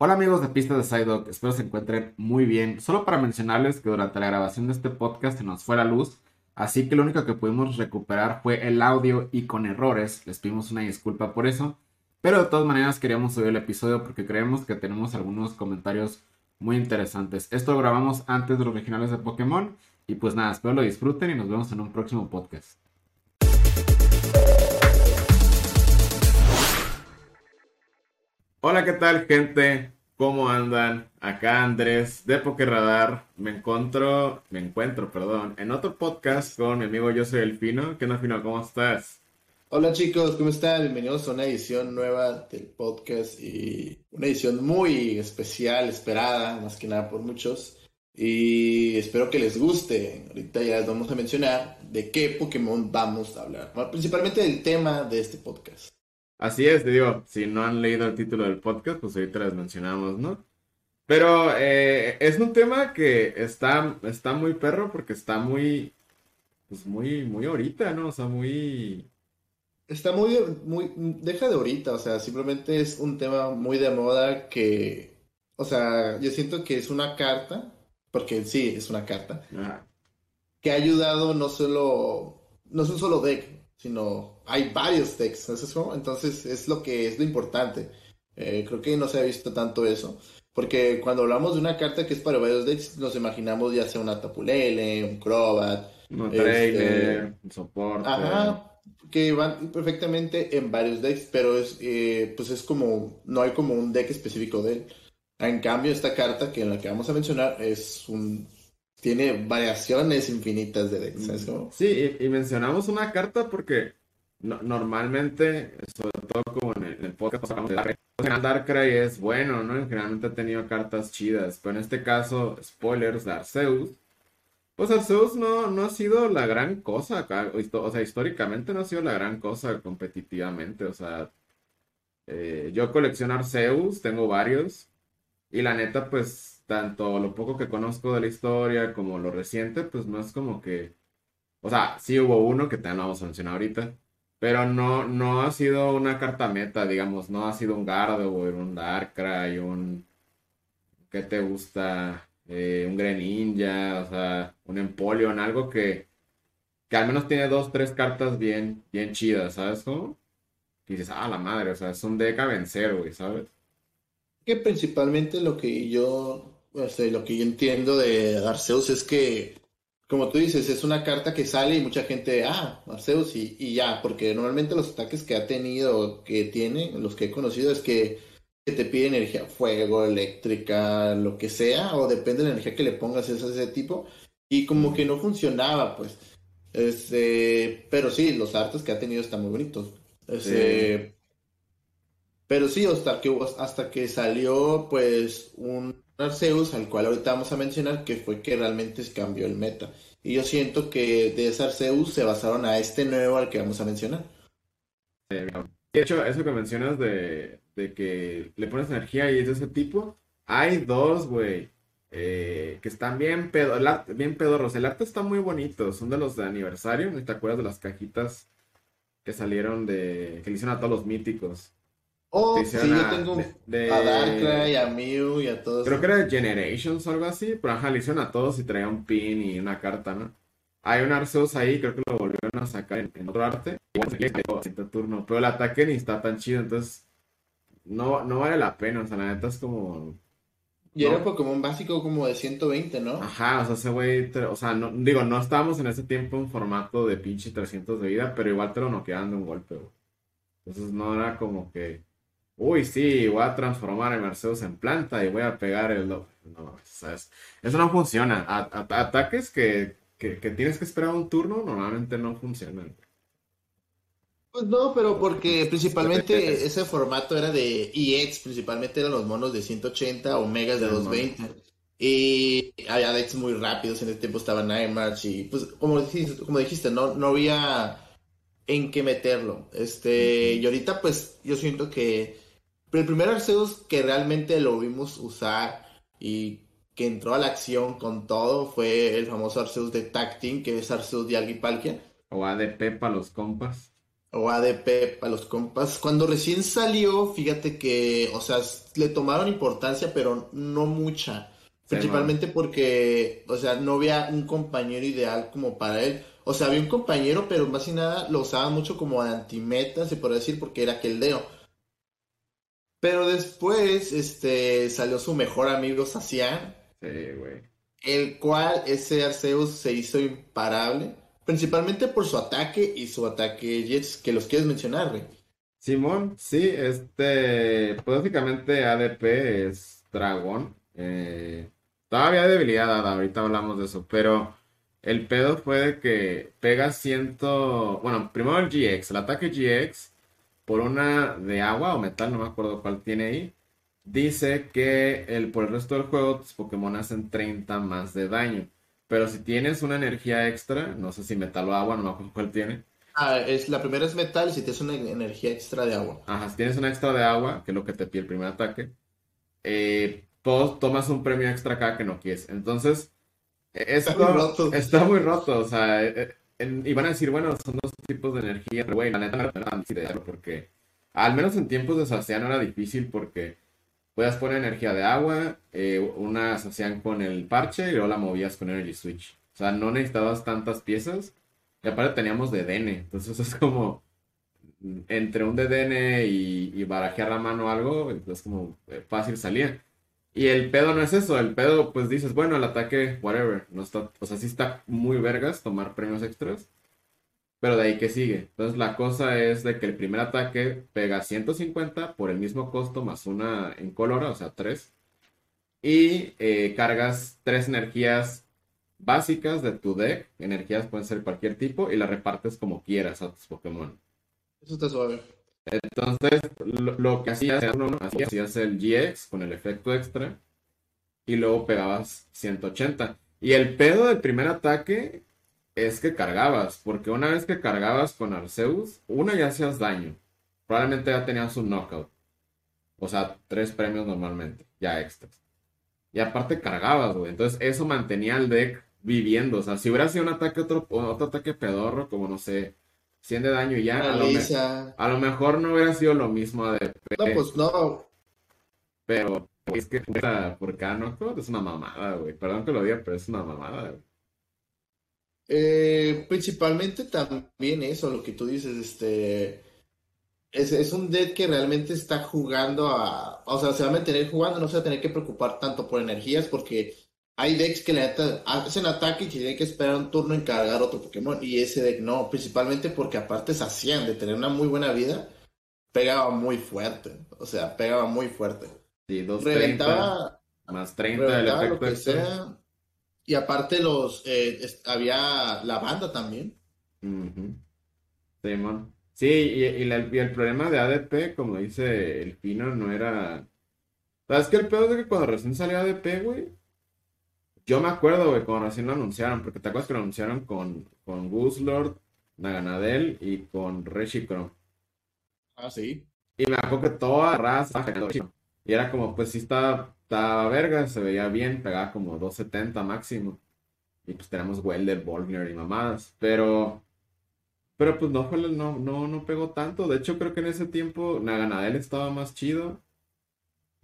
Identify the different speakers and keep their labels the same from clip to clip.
Speaker 1: Hola amigos de Pistas de Psyduck, espero se encuentren muy bien. Solo para mencionarles que durante la grabación de este podcast se nos fue la luz, así que lo único que pudimos recuperar fue el audio y con errores. Les pedimos una disculpa por eso, pero de todas maneras queríamos subir el episodio porque creemos que tenemos algunos comentarios muy interesantes. Esto lo grabamos antes de los originales de Pokémon y pues nada, espero lo disfruten y nos vemos en un próximo podcast. Hola, ¿qué tal, gente? ¿Cómo andan? Acá Andrés de Radar. Me encuentro, me encuentro, perdón, en otro podcast con mi amigo Yo Soy. ¿Qué onda, Fino? ¿Cómo estás?
Speaker 2: Hola chicos, ¿cómo están? Bienvenidos a una edición nueva del podcast y una edición muy especial, esperada, más que nada por muchos. Y espero que les guste. Ahorita ya les vamos a mencionar de qué Pokémon vamos a hablar. principalmente del tema de este podcast.
Speaker 1: Así es, te digo, si no han leído el título del podcast, pues ahorita les mencionamos, ¿no? Pero eh, es un tema que está, está muy perro porque está muy, pues muy, muy ahorita, ¿no? O sea, muy...
Speaker 2: Está muy, muy, deja de ahorita, o sea, simplemente es un tema muy de moda que, o sea, yo siento que es una carta, porque sí, es una carta, que ha ayudado no solo, no es un solo deck, sino hay varios decks, Entonces es lo que es lo importante. Eh, creo que no se ha visto tanto eso. Porque cuando hablamos de una carta que es para varios decks, nos imaginamos ya sea una Tapulele, un Crobat,
Speaker 1: un este, trailer, un soporte.
Speaker 2: Ajá, que van perfectamente en varios decks, pero es, eh, pues es como, no hay como un deck específico de él. En cambio, esta carta que en la que vamos a mencionar es un tiene variaciones infinitas de decks. ¿sabes
Speaker 1: Sí, y, mencionamos una carta porque normalmente, sobre todo como en el, podcast hablamos de Darkrai, Darkrai es bueno, ¿no? Generalmente ha tenido cartas chidas, pero en este caso, spoilers de Arceus, pues Arceus no, no ha sido la gran cosa o sea, históricamente no ha sido la gran cosa competitivamente, o sea, eh, yo colecciono Arceus, tengo varios, y la neta, pues tanto lo poco que conozco de la historia como lo reciente, pues no es como que, o sea, sí hubo uno que también lo vamos a mencionar ahorita, pero no, no ha sido una carta meta, digamos, no ha sido un Gardevoir, un Darkrai, un, ¿qué te gusta? Eh, un Greninja, o sea, un Empoleon, algo que, que al menos tiene dos, tres cartas bien, bien chidas, ¿sabes cómo? Dices, ah, la madre, o sea, es un deck a vencer, güey, ¿sabes?
Speaker 2: Que principalmente lo que yo este, lo que yo entiendo de Arceus es que, como tú dices, es una carta que sale y mucha gente, ah, Arceus y, y ya, porque normalmente los ataques que ha tenido, que tiene, los que he conocido, es que, te pide energía, fuego, eléctrica, lo que sea, o depende de la energía que le pongas, es ese tipo, y como que no funcionaba, pues. Este, pero sí, los artes que ha tenido están muy bonitos. Este, Pero sí, hasta que, hasta que salió, pues, un Arceus, al cual ahorita vamos a mencionar, que fue que realmente cambió el meta. Y yo siento que de ese Arceus se basaron a este nuevo al que vamos a mencionar.
Speaker 1: de hecho, eso que mencionas de, que le pones energía y es de ese tipo, hay dos, güey, eh, que están bien, pedo, bien pedorros. El arte está muy bonito, son de los de aniversario, ¿te acuerdas de las cajitas que salieron de, que le hicieron a todos los míticos?
Speaker 2: Oh, sí, yo tengo a Darkrai, a Mew y a todos.
Speaker 1: Creo que era de Generations o algo así, pero ajá, le hicieron a todos y traía un pin y una carta, ¿no? Hay un Arceus ahí, creo que lo volvieron a sacar en, otro arte. Igual turno, pero el ataque ni está tan chido, entonces no, no vale la pena, o sea, la neta es como...
Speaker 2: Y era Pokémon básico como de 120, ¿no?
Speaker 1: Ajá, o sea, ese güey, o sea, no, digo, no estábamos en ese tiempo en formato de pinche 300 de vida, pero igual te lo noqueaban de un golpe, güey. Entonces no era como que uy, sí, voy a transformar a Mercedes en planta y voy a pegar el... No, ¿sabes? Eso no funciona. ataques que, tienes que esperar un turno normalmente no funcionan.
Speaker 2: Pues no, pero porque principalmente ese formato era de EX, principalmente eran los monos de 180 o megas de 220. Y había decks muy rápidos, en ese tiempo estaba Nightmarch y pues como dijiste, como dijiste no, no había en qué meterlo. Este, y ahorita pues yo siento que pero el primer Arceus que realmente lo vimos usar y que entró a la acción con todo fue el famoso Arceus de Tag Team, que es Arceus de Algipalkia.
Speaker 1: O ADP para los compas.
Speaker 2: o ADP para los compas. Cuando recién salió, fíjate que, o sea, le tomaron importancia, pero no mucha. Principalmente porque, o sea, no había un compañero ideal como para él. O sea, había un compañero, pero más que nada lo usaban mucho como antimeta, se puede decir, porque era Keldeo. Pero después, este, salió su mejor amigo Sacian.
Speaker 1: Sí, güey.
Speaker 2: El cual ese Arceus se hizo imparable. Principalmente por su ataque y su ataque Jets, que los quieres mencionar, güey.
Speaker 1: Simón, sí, este, pues básicamente ADP es dragón. Eh, todavía hay debilidad, ahorita hablamos de eso, pero el pedo fue de que pega ciento, bueno, primero el GX, el ataque GX por una de agua o metal, no me acuerdo cuál tiene ahí, dice que el, por el resto del juego tus Pokémon hacen 30 más de daño. Pero si tienes una energía extra, no sé si metal o agua, no me acuerdo cuál tiene.
Speaker 2: Ah, es, la primera es metal si tienes una energía extra de agua.
Speaker 1: Ajá, si tienes una extra de agua, que es lo que te pide el primer ataque, eh, tomas un premio extra cada que no quieres. Entonces, esto está muy roto. Está muy roto, o sea, eh, eh, y van a decir, bueno, son dos tipos de energía, pero la neta no era difícil porque, al menos en tiempos de Saciano era difícil porque Podías poner energía de agua, eh, una asociación con el parche y luego la movías con Energy Switch. O sea, no necesitabas tantas piezas. Y aparte teníamos DDN. Entonces es como entre un DDN y, y barajear la mano algo, es como eh, fácil salir. Y el pedo no es eso, el pedo pues dices, bueno, el ataque, whatever, no está, o sea, sí está muy vergas tomar premios extras, pero de ahí que sigue. Entonces la cosa es de que el primer ataque pega 150 por el mismo costo más una en color, o sea, 3. Y eh, cargas tres energías básicas de tu deck. Energías pueden ser cualquier tipo y las repartes como quieras a tus Pokémon.
Speaker 2: Eso está suave.
Speaker 1: Entonces, lo, que hacías uno, hacías el GX con el efecto extra y luego pegabas 180. Y el pedo del primer ataque es que cargabas, porque una vez que cargabas con Arceus, una ya hacías daño. Probablemente ya tenías un knockout. O sea, tres premios normalmente, ya extras. Y aparte cargabas, güey. Entonces eso mantenía el deck viviendo. O sea, si hubiera sido un ataque, otro, otro ataque pedorro, como no sé, 100 de daño y ya. A lo, a lo, mejor no hubiera sido lo mismo ADP.
Speaker 2: No, pues no.
Speaker 1: Pero es que por cada knockout es una mamada, güey. Perdón que lo diga, pero es una mamada, güey.
Speaker 2: Eh, principalmente también eso, lo que tú dices, este, es, es, un deck que realmente está jugando a, o sea, se va a mantener jugando, no se va a tener que preocupar tanto por energías porque hay decks que le hacen ataque y tienen que esperar un turno en cargar otro Pokémon y ese deck no, principalmente porque aparte se hacían de tener una muy buena vida, pegaba muy fuerte, o sea, pegaba muy fuerte.
Speaker 1: Sí, dos reventaba, más 30 del efecto
Speaker 2: que sea, y aparte los eh, había la banda también.
Speaker 1: Sí, Sí, y, el problema de ADP, como dice el Pino, no era. ¿Sabes qué? El peor es que cuando recién salió ADP, güey. Yo me acuerdo, güey, cuando recién lo anunciaron, porque te acuerdas que lo anunciaron con, con Lord, Naganadel y con Reshikron.
Speaker 2: Ah, sí.
Speaker 1: Y me acuerdo que toda raza. Y era como, pues sí está estaba verga, se veía bien, pegaba como 270 máximo. Y pues tenemos Welder, Bolgner y mamadas. Pero. Pero pues no, no, no, no pegó tanto. De hecho, creo que en ese tiempo Naganadel estaba más chido.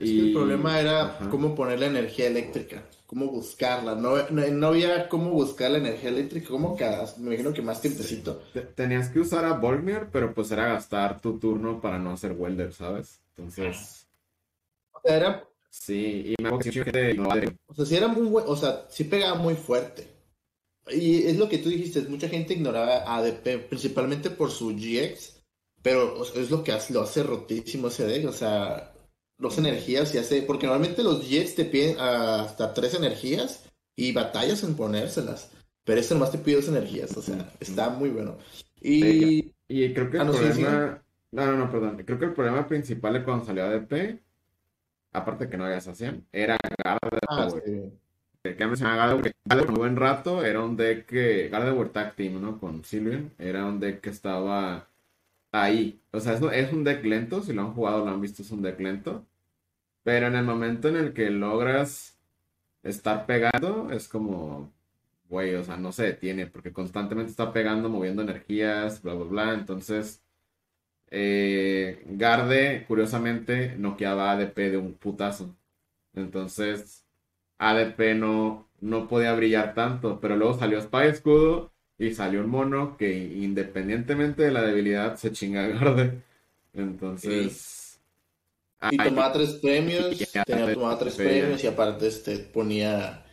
Speaker 2: Es y... que el problema era cómo poner la energía eléctrica, cómo buscarla. No, no, había cómo buscar la energía eléctrica, como que me imagino que más tiempecito.
Speaker 1: Tenías que usar a Bolgner, pero pues era gastar tu turno para no hacer Welder, ¿sabes? Entonces.
Speaker 2: O sea, era
Speaker 1: Sí, y me
Speaker 2: O sea, sí era muy o sea, sí pegaba muy fuerte. Y es lo que tú dijiste, mucha gente ignoraba ADP, principalmente por su GX, pero es lo que hace, lo hace rotísimo ese deck, o sea, dos energías y hace, porque normalmente los GX te piden hasta tres energías y batallas en ponérselas, pero este nomás te pide dos energías, o sea, está muy bueno. Y,
Speaker 1: y creo que el ah, problema, no, no, no, perdón, creo que el problema principal de cuando salió ADP aparte que no había asociación, era Gardevoir. Ah, sí. Que mencionaba Gardevoir, un buen rato, era un deck que, Gardevoir Tag Team, ¿no? Con Sylveon, era un deck que estaba ahí. O sea, es, un deck lento, si lo han jugado, lo han visto, es un deck lento. Pero en el momento en el que logras estar pegando, es como, güey, o sea, no se detiene, porque constantemente está pegando, moviendo energías, bla, bla, bla. Entonces, eh, Garde, curiosamente, noqueaba ADP de un putazo. Entonces, ADP no, no podía brillar tanto, pero luego salió Spy Escudo y salió un mono que independientemente de la debilidad se chinga Garde. Entonces...
Speaker 2: Y tomaba tres premios, tenía tomaba tres premios y aparte este ponía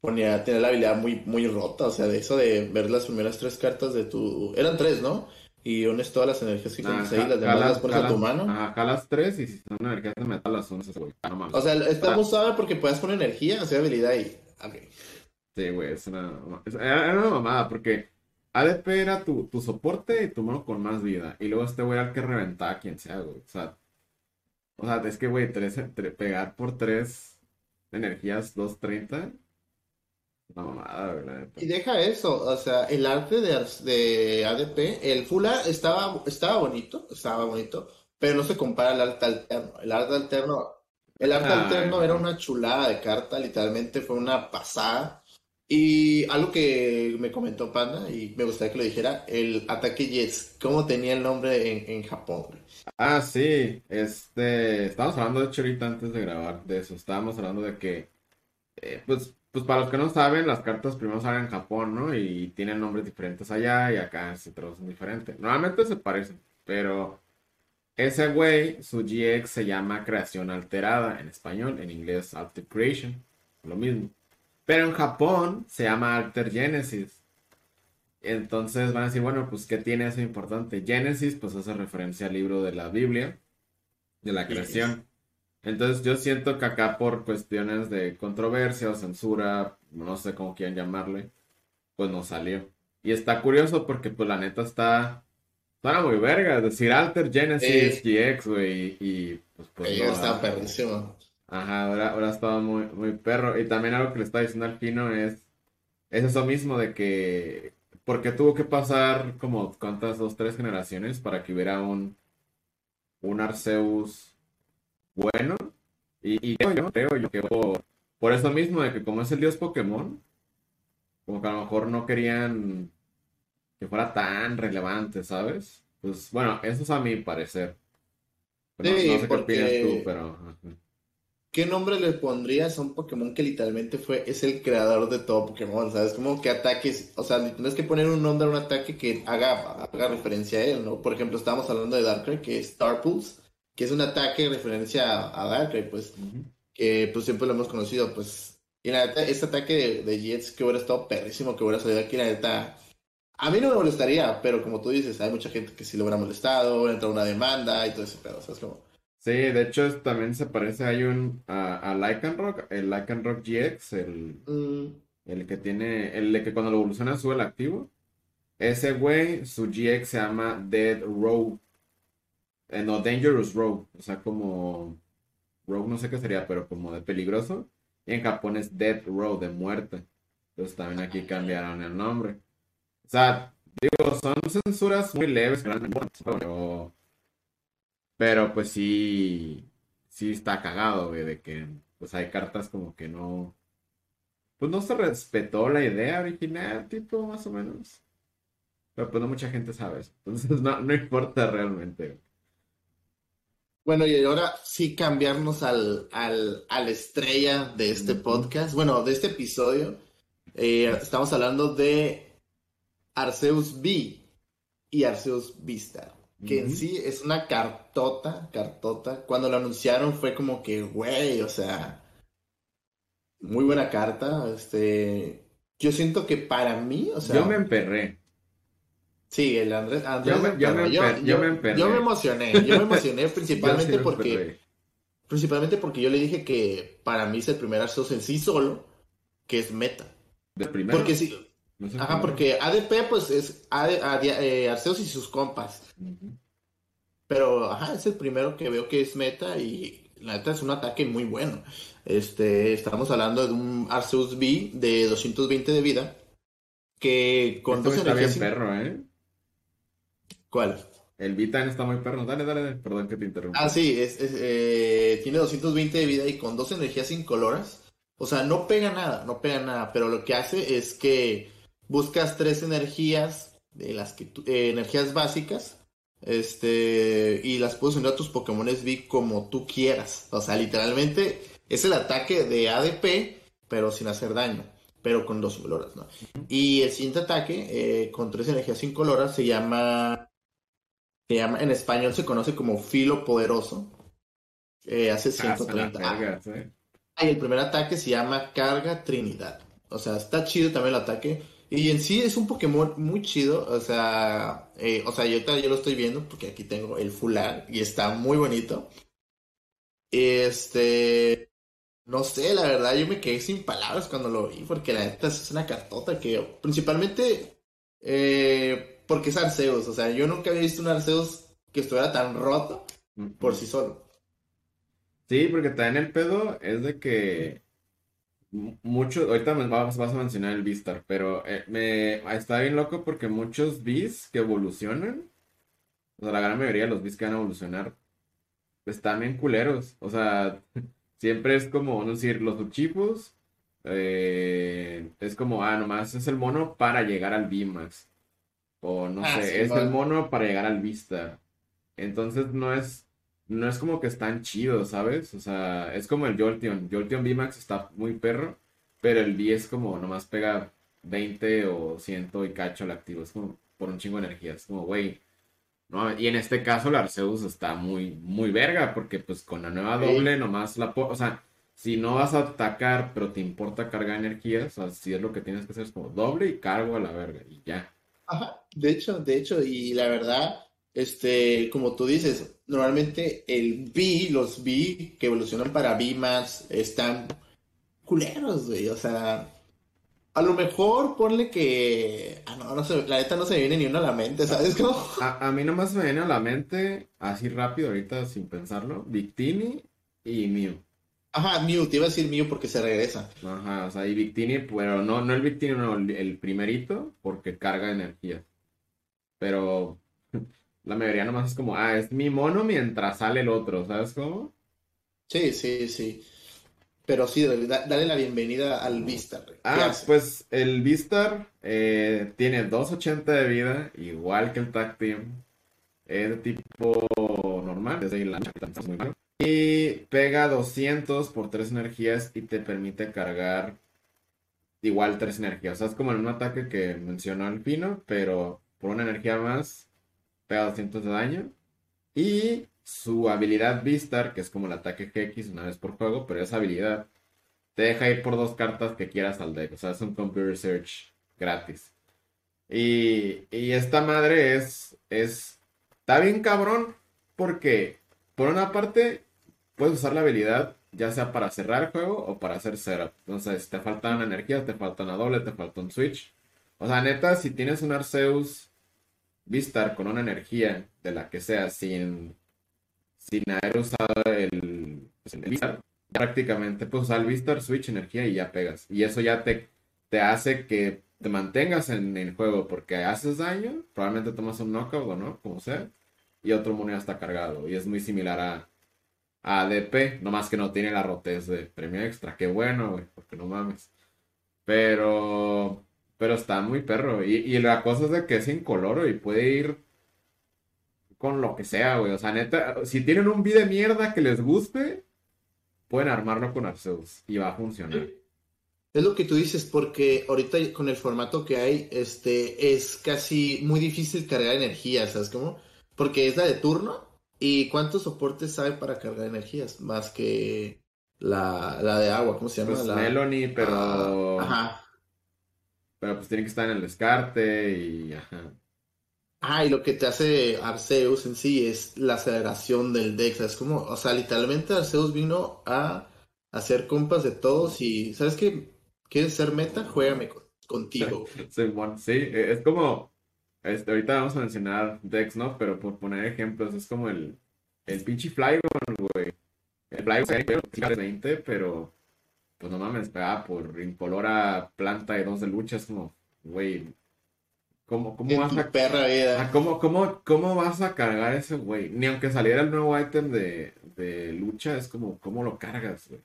Speaker 2: ponía tener la habilidad muy muy rota, o sea, de eso de ver las primeras tres cartas de tu eran tres, ¿no? Y unes todas las energías que tienes ahí, las demás las pones a tu mano.
Speaker 1: Ajá, jalas tres y si son energías de metal las unes güey.
Speaker 2: No o sea, está suave porque puedes poner energía, sea, habilidad y. Okay.
Speaker 1: Sí, güey, es una. Era una mamada porque ADP era tu, tu soporte y tu mano con más vida. Y luego este güey era el que reventaba a quien sea, güey. O sea, o sea es que, güey, tres, pegar por tres energías 230
Speaker 2: y deja eso, o sea, el arte de, de ADP, el Fula estaba, estaba bonito, estaba bonito, pero no se compara al arte alterno. El arte alterno, el arte alterno era una chulada de carta, literalmente fue una pasada. Y algo que me comentó Panda, y me gustaría que lo dijera, el ataque Yes, ¿cómo tenía el nombre en, Japón?
Speaker 1: Ah, sí, este, estábamos hablando de hecho ahorita antes de grabar de eso, estábamos hablando de que, eh, pues, pues para los que no saben, las cartas primero salen en Japón, ¿no? Y tienen nombres diferentes allá y acá se traducen diferente. Normalmente se parecen, pero ese güey, su GX se llama creación alterada en español, en inglés Alter Creation, lo mismo. Pero en Japón se llama Alter Genesis. Entonces van a decir, bueno, pues ¿qué tiene eso importante? Genesis, pues hace referencia al libro de la Biblia, de la creación. Entonces yo siento que acá por cuestiones de controversia o censura, no sé cómo quieran llamarle, pues no salió. Y está curioso porque pues la neta está... Suena muy verga, es decir, Alter Genesis GX, güey, y pues... pues
Speaker 2: está perrísimo.
Speaker 1: Ajá, ahora, ahora estaba muy, muy perro. Y también algo que le está diciendo al Pino es, es eso mismo de que... Porque tuvo que pasar como, ¿cuántas? Dos, tres generaciones para que hubiera un... Un Arceus bueno. Y, yo creo yo que por, eso mismo, de que como es el dios Pokémon, como que a lo mejor no querían que fuera tan relevante, ¿sabes? Pues bueno, eso es a mi parecer.
Speaker 2: no, sé qué opinas tú, pero... ¿Qué nombre le pondrías a un Pokémon que literalmente fue, es el creador de todo Pokémon? ¿Sabes? Como que ataques, o sea, tienes que poner un nombre a un ataque que haga, haga referencia a él, ¿no? Por ejemplo, estábamos hablando de Darkrai, que es Starpulse que es un ataque en referencia a, Darkrai, pues, que pues siempre lo hemos conocido, pues, y la neta, este ataque de, Jets que hubiera estado perrísimo, que hubiera salido aquí, la neta, a mí no me molestaría, pero como tú dices, hay mucha gente que sí lo hubiera molestado, hubiera entrado una demanda y todo ese pedo, ¿sabes cómo?
Speaker 1: Sí, de hecho también se parece, hay un, a, a Lycanroc, el Lycanroc GX, el, mm. el que tiene, el que cuando lo evoluciona sube el activo. Ese güey, su GX se llama Dead Road. Eh, no, Dangerous Rogue, o sea, como Rogue no sé qué sería, pero como de peligroso. Y en Japón es Death Row, de muerte. Entonces también aquí cambiaron el nombre. O sea, digo, son censuras muy leves, pero, pero pues sí, sí está cagado, güey, de que pues hay cartas como que no, pues no se respetó la idea original, tipo, más o menos. Pero pues no mucha gente sabe eso. Entonces no, no importa realmente.
Speaker 2: Bueno, y ahora sí cambiarnos al, al, a la estrella de este podcast, bueno, de este episodio. Eh, estamos hablando de Arceus V y Arceus Vista, que en sí es una cartota, cartota. Cuando lo anunciaron fue como que, güey, o sea, muy buena carta. Este, yo siento que para mí, o sea...
Speaker 1: Yo me emperré.
Speaker 2: Sí, el Andrés, yo, me, yo, me, emocioné, yo me emocioné principalmente porque principalmente porque yo le dije que para mí es el primer Arceus en sí solo que es meta.
Speaker 1: ¿De primero?
Speaker 2: Porque ajá, porque ADP pues es eh, Arceus y sus compas. Pero ajá, es el primero que veo que es meta y la neta es un ataque muy bueno. Este, estamos hablando de un Arceus V de 220 de vida que con
Speaker 1: dos está bien perro, ¿eh?
Speaker 2: ¿Cuál?
Speaker 1: El Vitan está muy perro. Dale, dale, perdón que te interrumpa.
Speaker 2: Ah, sí, es, eh, tiene 220 de vida y con dos energías incoloras. O sea, no pega nada, no pega nada. Pero lo que hace es que buscas tres energías, de las que eh, energías básicas, Este, y las puedes unir a tus Pokémon V como tú quieras. O sea, literalmente es el ataque de ADP, pero sin hacer daño. Pero con dos coloras, ¿no? Y el siguiente ataque, eh, con tres energías sin coloras, se llama. Se llama, en español se conoce como Filo Poderoso. Eh, hace 130. Ah, y el primer ataque se llama Carga Trinidad. O sea, está chido también el ataque. Y en sí es un Pokémon muy chido, o sea, eh, o sea, yo, yo lo estoy viendo porque aquí tengo el fular y está muy bonito. Este, no sé, la verdad yo me quedé sin palabras cuando lo vi porque la neta es una cartota que principalmente eh, porque es Arceus, o sea, yo nunca había visto un Arceus que estuviera tan roto por sí solo.
Speaker 1: Sí, porque también el pedo es de que muchos, ahorita vas, vas a mencionar el Vistar, pero eh, me está bien loco porque muchos bis que evolucionan, o sea, la gran mayoría de los bis que van a evolucionar, están bien culeros. O sea, siempre es como, no decir, los uchipos, eh, es como, ah, nomás es el mono para llegar al Bimax. O no ah, sé, es el mono para llegar al Vistar. Entonces no es no es como que están chidos, ¿sabes? O sea, es como el Jolteon. Jolteon VMAX está muy perro, pero el V es como nomás pega 20 o 100 y cacho al activo. Es como por un chingo de energía. Es como, güey. No, y en este caso el Arceus está muy, muy verga, porque pues con la nueva doble nomás la... O sea, si no vas a atacar, pero te importa cargar energías, o sea, si es lo que tienes que hacer es como doble y cargo a la verga y ya.
Speaker 2: Ajá, de hecho, de hecho, y la verdad, este, como tú dices, normalmente el B, los B que evolucionan para B más, están culeros, güey. O sea, a lo mejor ponle que. Ah, no, no sé, la neta no se me viene ni una a la mente, ¿sabes cómo?
Speaker 1: A, a mí nomás me viene a la mente, así rápido, ahorita sin pensarlo, Victini y Mew.
Speaker 2: Ajá, Mew, te iba a decir Mew porque se regresa.
Speaker 1: Ajá, o sea, y Victini, pero no, no el Victini, no, el primerito, porque carga energía. Pero la mayoría nomás es como, ah, es mi mono mientras sale el otro, ¿sabes cómo?
Speaker 2: Sí, sí, sí. Pero sí, dale la bienvenida al Vistar.
Speaker 1: Ah, pues el Vistar eh, tiene 280 de vida, igual que el Tag Team. Es de tipo normal, es la muy malo. Y pega 200 por 3 energías y te permite cargar igual 3 energías. O sea, es como en un ataque que mencionó Alpino, pero por una energía más pega 200 de daño. Y su habilidad Vistar, que es como el ataque GX una vez por juego, pero esa habilidad te deja ir por dos cartas que quieras al deck. O sea, es un computer search gratis. Y, y esta madre es, es. Está bien cabrón, porque por una parte puedes usar la habilidad ya sea para cerrar el juego o para hacer setup. Entonces, te falta una energía, te falta una doble, te falta un switch. O sea, neta, si tienes un Arceus Vistar con una energía de la que sea sin, sin haber usado el, pues, Vistar, prácticamente puedes usar el Vistar, Switch, energía y ya pegas. Y eso ya te, te hace que te mantengas en el juego porque haces daño, probablemente tomas un knockout o no, como sea, y otro mono ya está cargado. Y es muy similar a, a ADP, nomás que no tiene la rotez de premio extra. Qué bueno, güey, porque no mames. Pero pero está muy perro. Y, la cosa es de que es incoloro y puede ir con lo que sea, güey. O sea, neta, si tienen un video de mierda que les guste, pueden armarlo con Arceus y va a funcionar.
Speaker 2: Es lo que tú dices, porque ahorita con el formato que hay, este, es casi muy difícil cargar energía, ¿sabes cómo? Porque es la de turno. ¿Y cuántos soportes sabe para cargar energías? Más que la, de agua, ¿cómo se llama?
Speaker 1: Pues Melanie, pero... Ah, ajá. Pero pues tiene que estar en el descarte y ajá.
Speaker 2: Ah, y lo que te hace Arceus en sí es la aceleración del Dex. Es como, o sea, literalmente Arceus vino a hacer compas de todos y, ¿sabes qué? ¿Quieres ser meta? Juégame contigo.
Speaker 1: sí, bueno, sí, e, es como, este, ahorita vamos a mencionar Dex, ¿no? Pero por poner ejemplos, es como el, el pinche Flygon, güey. El Flygon, pero 20, pero pues no mames, pegaba por incolora planta de dos de lucha, es como, güey, ¿cómo, cómo vas a...
Speaker 2: Perra vida.
Speaker 1: ¿cómo, cómo, cómo vas a cargar ese güey? Ni aunque saliera el nuevo ítem de, de lucha, es como, ¿cómo lo cargas, güey?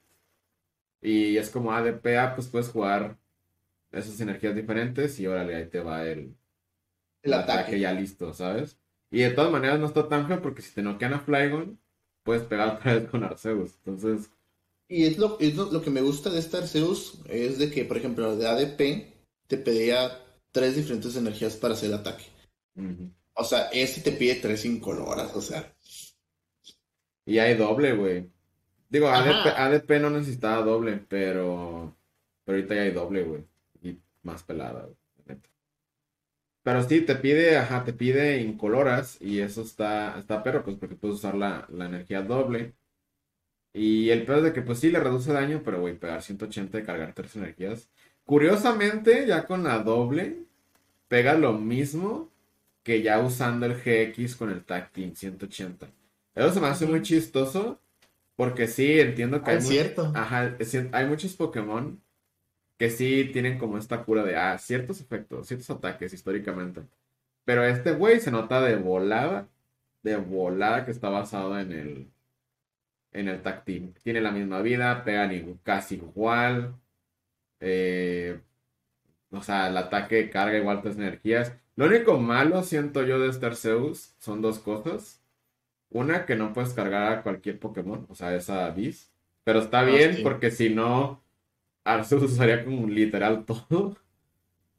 Speaker 1: Y es como ADPA, ah, pues puedes jugar esas energías diferentes y órale, ahí te va el,
Speaker 2: el ataque.
Speaker 1: ya listo, ¿sabes? Y de todas maneras no está tan feo porque si te noquean a Flygon, puedes pegar otra vez con Arceus. Entonces,
Speaker 2: Y es lo, es lo, lo que me gusta de este Arceus es de que, por ejemplo, de ADP te pedía tres diferentes energías para hacer el ataque. O sea, este te pide tres incoloras, o sea.
Speaker 1: Y hay doble, güey. Digo. ADP, ADP no necesitaba doble, pero, pero ahorita ya hay doble, güey. Y más pelada, güey. Pero sí, te pide, ajá, te pide incoloras y eso está, está perro, pues porque puedes usar la, la energía doble. Y el peor es de que pues sí le reduce daño, pero güey, pegar 180 y cargar tres energías. Curiosamente, ya con la doble, pega lo mismo que ya usando el GX con el Tag Team 180. Eso se me hace muy chistoso, porque sí, entiendo que
Speaker 2: Ah,
Speaker 1: hay,
Speaker 2: es cierto.
Speaker 1: Ajá, es hay muchos Pokémon que sí tienen como esta cura de, ah, ciertos efectos, ciertos ataques históricamente. Pero este güey se nota de volada, de volada que está basado en el, en el tag team. Tiene la misma vida, pegan casi igual. eh, o sea, el ataque carga igual tres energías. Lo único malo, siento yo, de este Arceus son dos cosas. Una, que no puedes cargar a cualquier Pokémon, o sea, esa Bis. Pero está
Speaker 2: Ah,
Speaker 1: bien, porque si no, Arceus usaría como literal todo.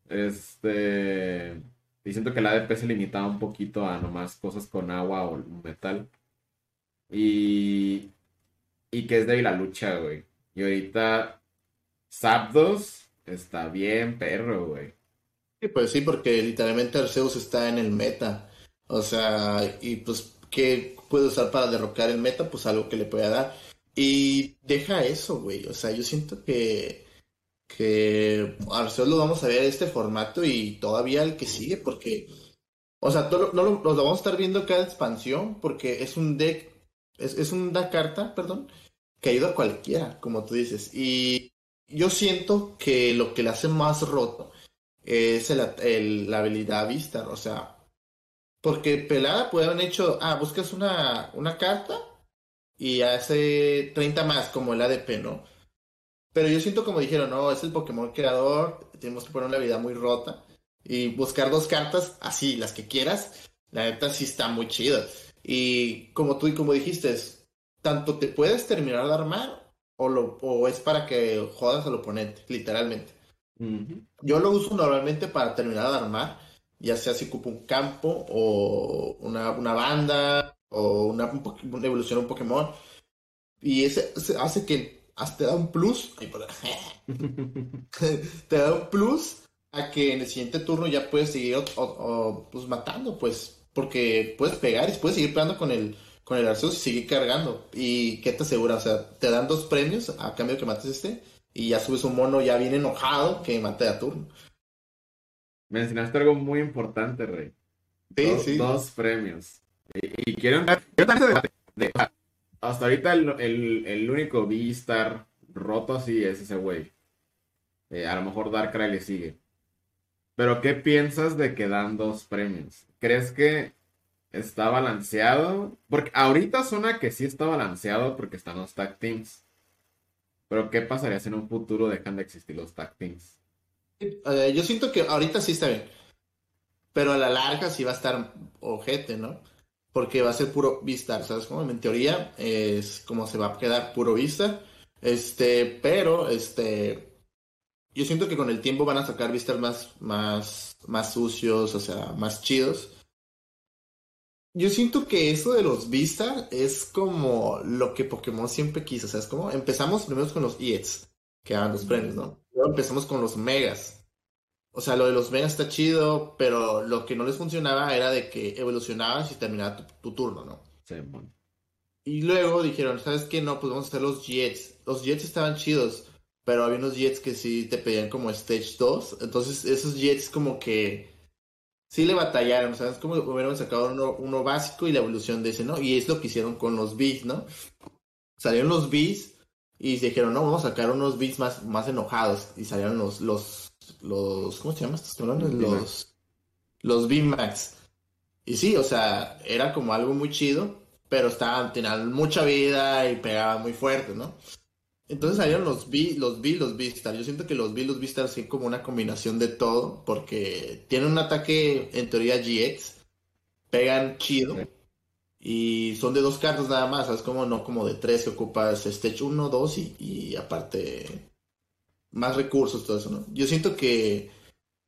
Speaker 1: Este. Y siento que la ADP se limitaba un poquito a nomás cosas con agua o metal. Y. Y que es débil la lucha, güey. Y ahorita. Zapdos está bien, perro, güey.
Speaker 2: Sí, pues sí, porque literalmente Arceus está en el meta. O sea, y pues, ¿qué puede usar para derrocar el meta? Pues algo que le pueda dar. Y deja eso, güey. O sea, yo siento que, que Arceus lo vamos a ver este formato y todavía el que sigue, porque, o sea, todo no lo vamos a estar viendo cada expansión, porque es un deck, es, es una carta, perdón, que ayuda a cualquiera, como tú dices. Y yo siento que lo que le hace más roto es el, la habilidad Vistar, o sea, porque pelada puede haber hecho, ah, buscas una, una carta y hace 30 más, como el ADP, ¿no? Pero yo siento como dijeron, no, es el Pokémon creador, tenemos que poner una habilidad muy rota y buscar dos cartas, así, las que quieras, la neta sí está muy chido. Y como tú y como dijiste, es, tanto te puedes terminar de armar o, lo, o es para que jodas al oponente, literalmente. Yo lo uso normalmente para terminar de armar, ya sea si ocupo un campo o una, una banda o una, evolución un Pokémon. Y ese, hace que te da un plus. te da un plus a que en el siguiente turno ya puedes seguir o, pues, matando, pues. Porque puedes pegar y puedes seguir pegando con el, con el Arceus y seguir cargando. ¿Y qué te asegura? O sea, te dan dos premios a cambio de que mates este. Y ya subes un mono ya bien enojado que mate a turno.
Speaker 1: Mencionaste algo muy importante, Rey.
Speaker 2: Sí,
Speaker 1: dos,
Speaker 2: sí.
Speaker 1: dos premios. Y, y quiero quiero de- hasta ahorita el, el, el único V-Star roto así es ese güey. Eh, a lo mejor Darkrai le sigue. Pero ¿qué piensas de que dan dos premios? ¿Crees que está balanceado? Porque ahorita suena que sí está balanceado porque están los tag teams. Pero ¿qué pasaría si en un futuro dejan de existir los tag teams?
Speaker 2: Eh, yo siento que ahorita sí está bien. Pero a la larga sí va a estar ojete, ¿no? Porque va a ser puro Vistar, ¿sabes cómo? En teoría es como se va a quedar puro Vistar. Este, pero este. Yo siento que con el tiempo van a sacar Vistar más, más, más sucios, o sea, más chidos. Yo siento que eso de los Vistar es como lo que Pokémon siempre quiso, o sea, es como empezamos primero con los EX, que eran los premios, ¿no? Luego empezamos con los Megas. O sea, lo de los Megas está chido, pero lo que no les funcionaba era de que evolucionabas y terminaba tu, tu turno, ¿no?
Speaker 1: Sí, bueno.
Speaker 2: Y luego dijeron, ¿sabes qué? No, pues vamos a hacer los Jets. Los Jets estaban chidos, pero había unos Jets que sí te pedían como Stage 2. Entonces, esos Jets como que sí le batallaron, ¿sabes? Como hubieran sacado uno, uno básico y la evolución de ese, ¿no? Y es lo que hicieron con los Bees, ¿no? Salieron los Bees y dijeron, no, vamos a sacar unos Bees más, más enojados. Y salieron los, los, los, ¿cómo se llaman estos cabrones?
Speaker 1: Los
Speaker 2: Los, los B-Max. Y sí, o sea, era como algo muy chido, pero estaban, tenían mucha vida y pegaban muy fuerte, ¿no? Entonces salieron los B, los B, los. Yo siento que los B, los Beastar son como una combinación de todo, porque tienen un ataque en teoría GX, pegan chido. Y son de dos cartas nada más, es como no como de tres que ocupas stage 1, 2 y, y aparte más recursos, todo eso, ¿no? Yo siento que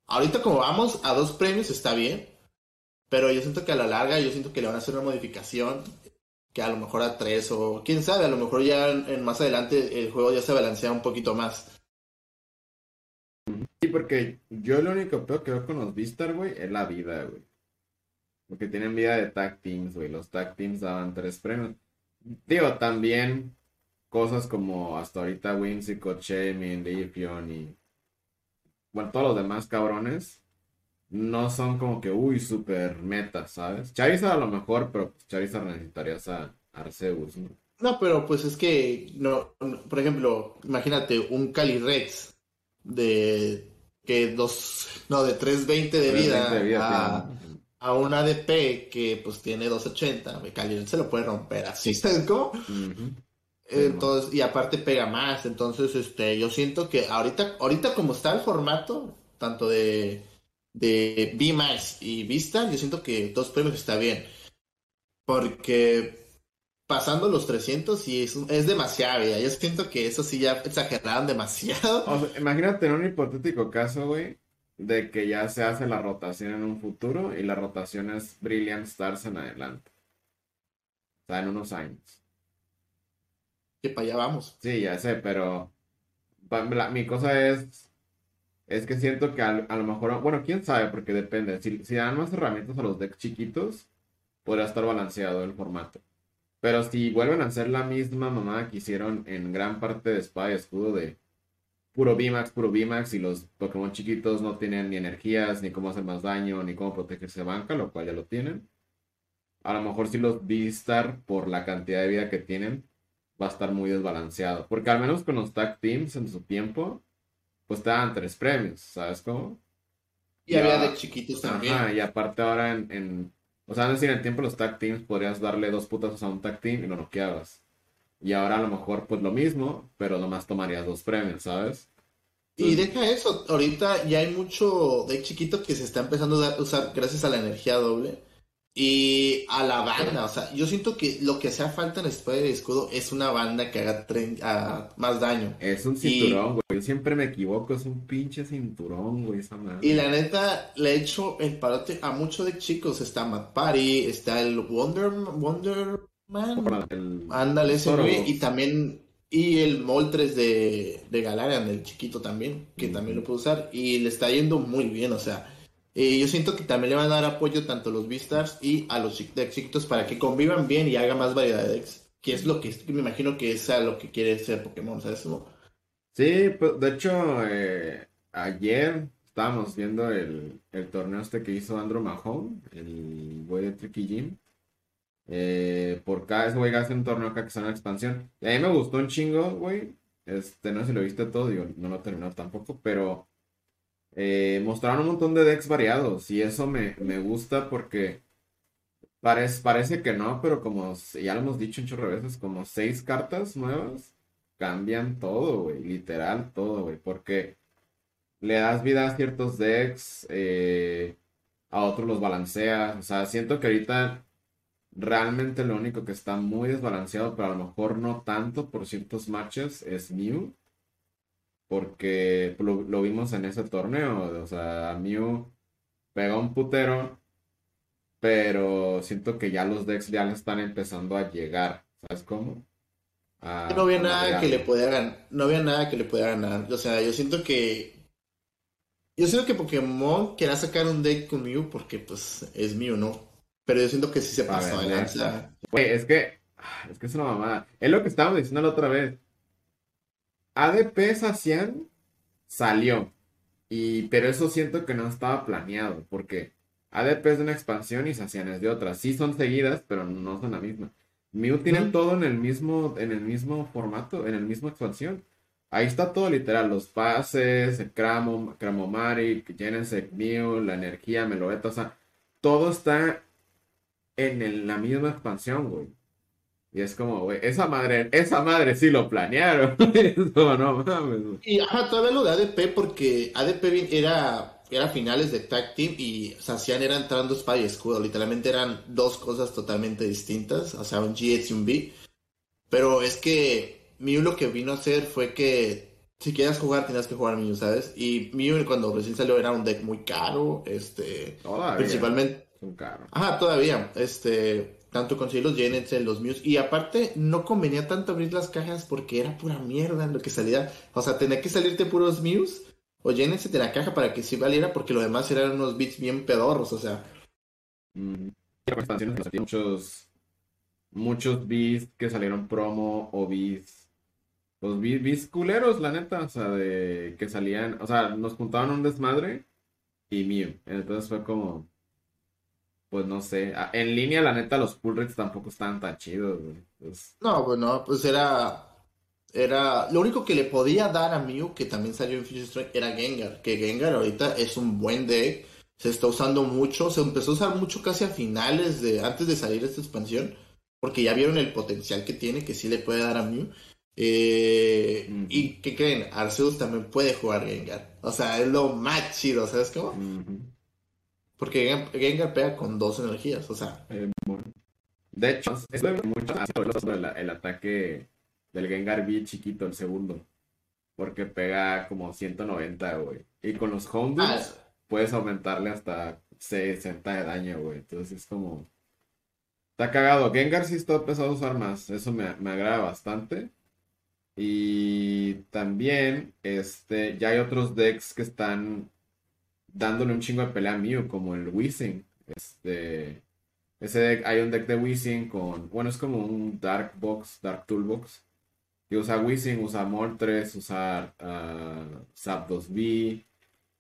Speaker 2: ahorita como vamos a dos premios está bien, pero yo siento que a la larga yo siento que le van a hacer una modificación que a lo mejor a tres o quién sabe, a lo mejor ya en, más adelante el juego ya se balancea un poquito más.
Speaker 1: Sí, porque yo lo único que veo con los Vistar, güey, es la vida, güey. Porque tienen vida de tag teams, güey. Los tag teams daban tres premios. Digo, también cosas como hasta ahorita Whimsical, Chemin, Leafeon y. Bueno, todos los demás cabrones no son como que, uy, super meta, ¿sabes? Charizard a lo mejor, pero pues Charizard necesitarías a Arceus, ¿no?
Speaker 2: No, pero pues es que, no, por ejemplo, imagínate un Calyrex de que dos, no, de 320 de vida, de vida a un ADP que pues tiene 280, Caliente se lo puede romper así, ¿sabes cómo? Entonces, y aparte pega más, entonces este, yo siento que ahorita, ahorita como está el formato, tanto de, de B y Vista, yo siento que dos premios está bien. Porque pasando los 300 y es, es demasiado, ya. Yo siento que eso sí ya exageraron demasiado.
Speaker 1: imagínate en un hipotético caso, güey, de que ya se hace la rotación en un futuro y la rotación es Brilliant Stars en adelante. O sea, en unos años.
Speaker 2: Que para allá vamos.
Speaker 1: Sí, ya sé, pero mi cosa es es que siento que a, lo mejor, bueno, quién sabe, porque depende. Si, si, dan más herramientas a los decks chiquitos, podría estar balanceado el formato. Pero si vuelven a hacer la misma mamá que hicieron en gran parte de Spy Escudo de puro VMAX, puro VMAX y los Pokémon chiquitos no tienen ni energías, ni cómo hacer más daño, ni cómo protegerse banca, lo cual ya lo tienen. A lo mejor si los V-Star, por la cantidad de vida que tienen, va a estar muy desbalanceado. Porque al menos con los tag teams en su tiempo, pues te dan tres premios, ¿sabes cómo?
Speaker 2: Y, había de chiquitos también. Ajá,
Speaker 1: y aparte ahora en, en o sea, en el tiempo los tag teams podrías darle dos putas a un tag team y lo noqueabas. Y ahora a lo mejor pues lo mismo, pero nomás tomarías dos premios, ¿sabes?
Speaker 2: Y deja eso, ahorita ya hay mucho de chiquito que se está empezando a usar gracias a la energía doble y a la banda. O sea, yo siento que lo que hace falta en Espada de Escudo es una banda que haga más daño.
Speaker 1: Es un cinturón, güey. Yo siempre me equivoco, es un pinche cinturón, güey, esa madre.
Speaker 2: Y la neta, le he hecho el parote a muchos de chicos. Está Matt Party, está el Wonder, Wonder Ándale, ese güey. Y también. Y el Moltres de, de Galarian, el chiquito también, que también lo puedo usar. Y le está yendo muy bien, o sea. Eh, yo siento que también le van a dar apoyo tanto a los Beastars y a los chiquitos para que convivan bien y haga más variedad de decks. Que es lo que me imagino que es a lo que quiere ser Pokémon, ¿sabes?
Speaker 1: Sí, pues, de hecho, eh, ayer estábamos viendo el, el, torneo este que hizo Andrew Mahone, el güey de Tricky Gym. Eh, por cada ese güey hace un torneo acá que es una expansión. Y a mí me gustó un chingo, güey. Este, no sé si lo viste todo, digo, no lo terminó tampoco, pero eh, mostraron un montón de decks variados y eso me, gusta porque parece, parece que no, pero como ya lo hemos dicho muchas veces, como seis cartas nuevas cambian todo, güey, literal todo, güey, porque le das vida a ciertos decks, eh, a otros los balanceas, o sea, siento que ahorita Realmente lo único que está muy desbalanceado, pero a lo mejor no tanto por ciertos matches, es Mew. Porque lo, vimos en ese torneo. O sea, Mew pega un putero. Pero siento que ya los decks ya le están empezando a llegar. ¿Sabes cómo?
Speaker 2: no había nada que le pudiera ganar. No había nada que le pudiera ganar. O sea, yo siento que. Yo siento que Pokémon quería sacar un deck con Mew porque pues es Mew, ¿no? Pero yo siento que sí se pasó
Speaker 1: es que, es que es una mamada. Es lo que estábamos diciendo la otra vez. ADP Sacian salió. Y, pero eso siento que no estaba planeado. Porque ADP es de una expansión y Sacian es de otra. Sí son seguidas, pero no son la misma. Mew tiene todo en el mismo, en el mismo formato, en el mismo expansión. Ahí está todo literal, los pases, el Cramo, Cramomari, Genesect Mew, la energía, Meloeta, o sea, todo está en la misma expansión, güey. Y es como, güey, esa madre, esa madre sí lo planearon.
Speaker 2: no, Y ajá, todavía lo de ADP porque ADP era era finales de tag team y se hacían era entrando espada y escudo. Literalmente eran dos cosas totalmente distintas, o sea, un GX y un B. Pero es que Mew lo que vino a hacer fue que si quieres jugar tenías que jugar Mew, ¿sabes? Y Mew cuando recién salió era un deck muy caro, este,
Speaker 1: Todavía.
Speaker 2: principalmente,
Speaker 1: Son caros.
Speaker 2: ajá, todavía, este, tanto conseguir los Genesis, los Mews, y aparte no convenía tanto abrir las cajas porque era pura mierda en lo que salía, o sea, tenía que salirte puros Mews o Genesis de la caja para que sí valiera porque lo demás eran unos bits bien pedorros, o sea,
Speaker 1: Mm, pues, muchos muchos bis que salieron promo o bis pues bis, bis culeros la neta o sea de que salían o sea nos juntaban un desmadre y Mew entonces fue como pues no sé a- en línea la neta los pull rates tampoco estaban tan chidos güey. Entonces,
Speaker 2: no, bueno, pues era, era, lo único que le podía dar a Mew, que también salió en Future Strike, era Gengar, que Gengar ahorita es un buen deck, se está usando mucho, se empezó a usar mucho casi a finales de, antes de salir esta expansión, porque ya vieron el potencial que tiene, que sí le puede dar a Mew. Eh. Y que creen, Arceus también puede jugar Gengar. O sea, es lo más chido, ¿sabes cómo? Porque Gen- Gengar pega con dos energías, o sea,
Speaker 1: Eh, bueno. De hecho, es mucho hace el, el ataque del Gengar B chiquito, el segundo. Porque pega como 190, güey. Y con los home
Speaker 2: ah,
Speaker 1: puedes aumentarle hasta 60 de daño, güey. Entonces es como. Está cagado. Gengar sí está empezado a usar más. Eso me, me agrada bastante. Y también, este, ya hay otros decks que están dándole un chingo de pelea a Mew, como el Wizzing. Este, ese deck, hay un deck de Wizzing con, bueno, es como un Dark Box, Dark Toolbox. Y usa Wizzing, usa Moltres, usa ah, Zapdos-B.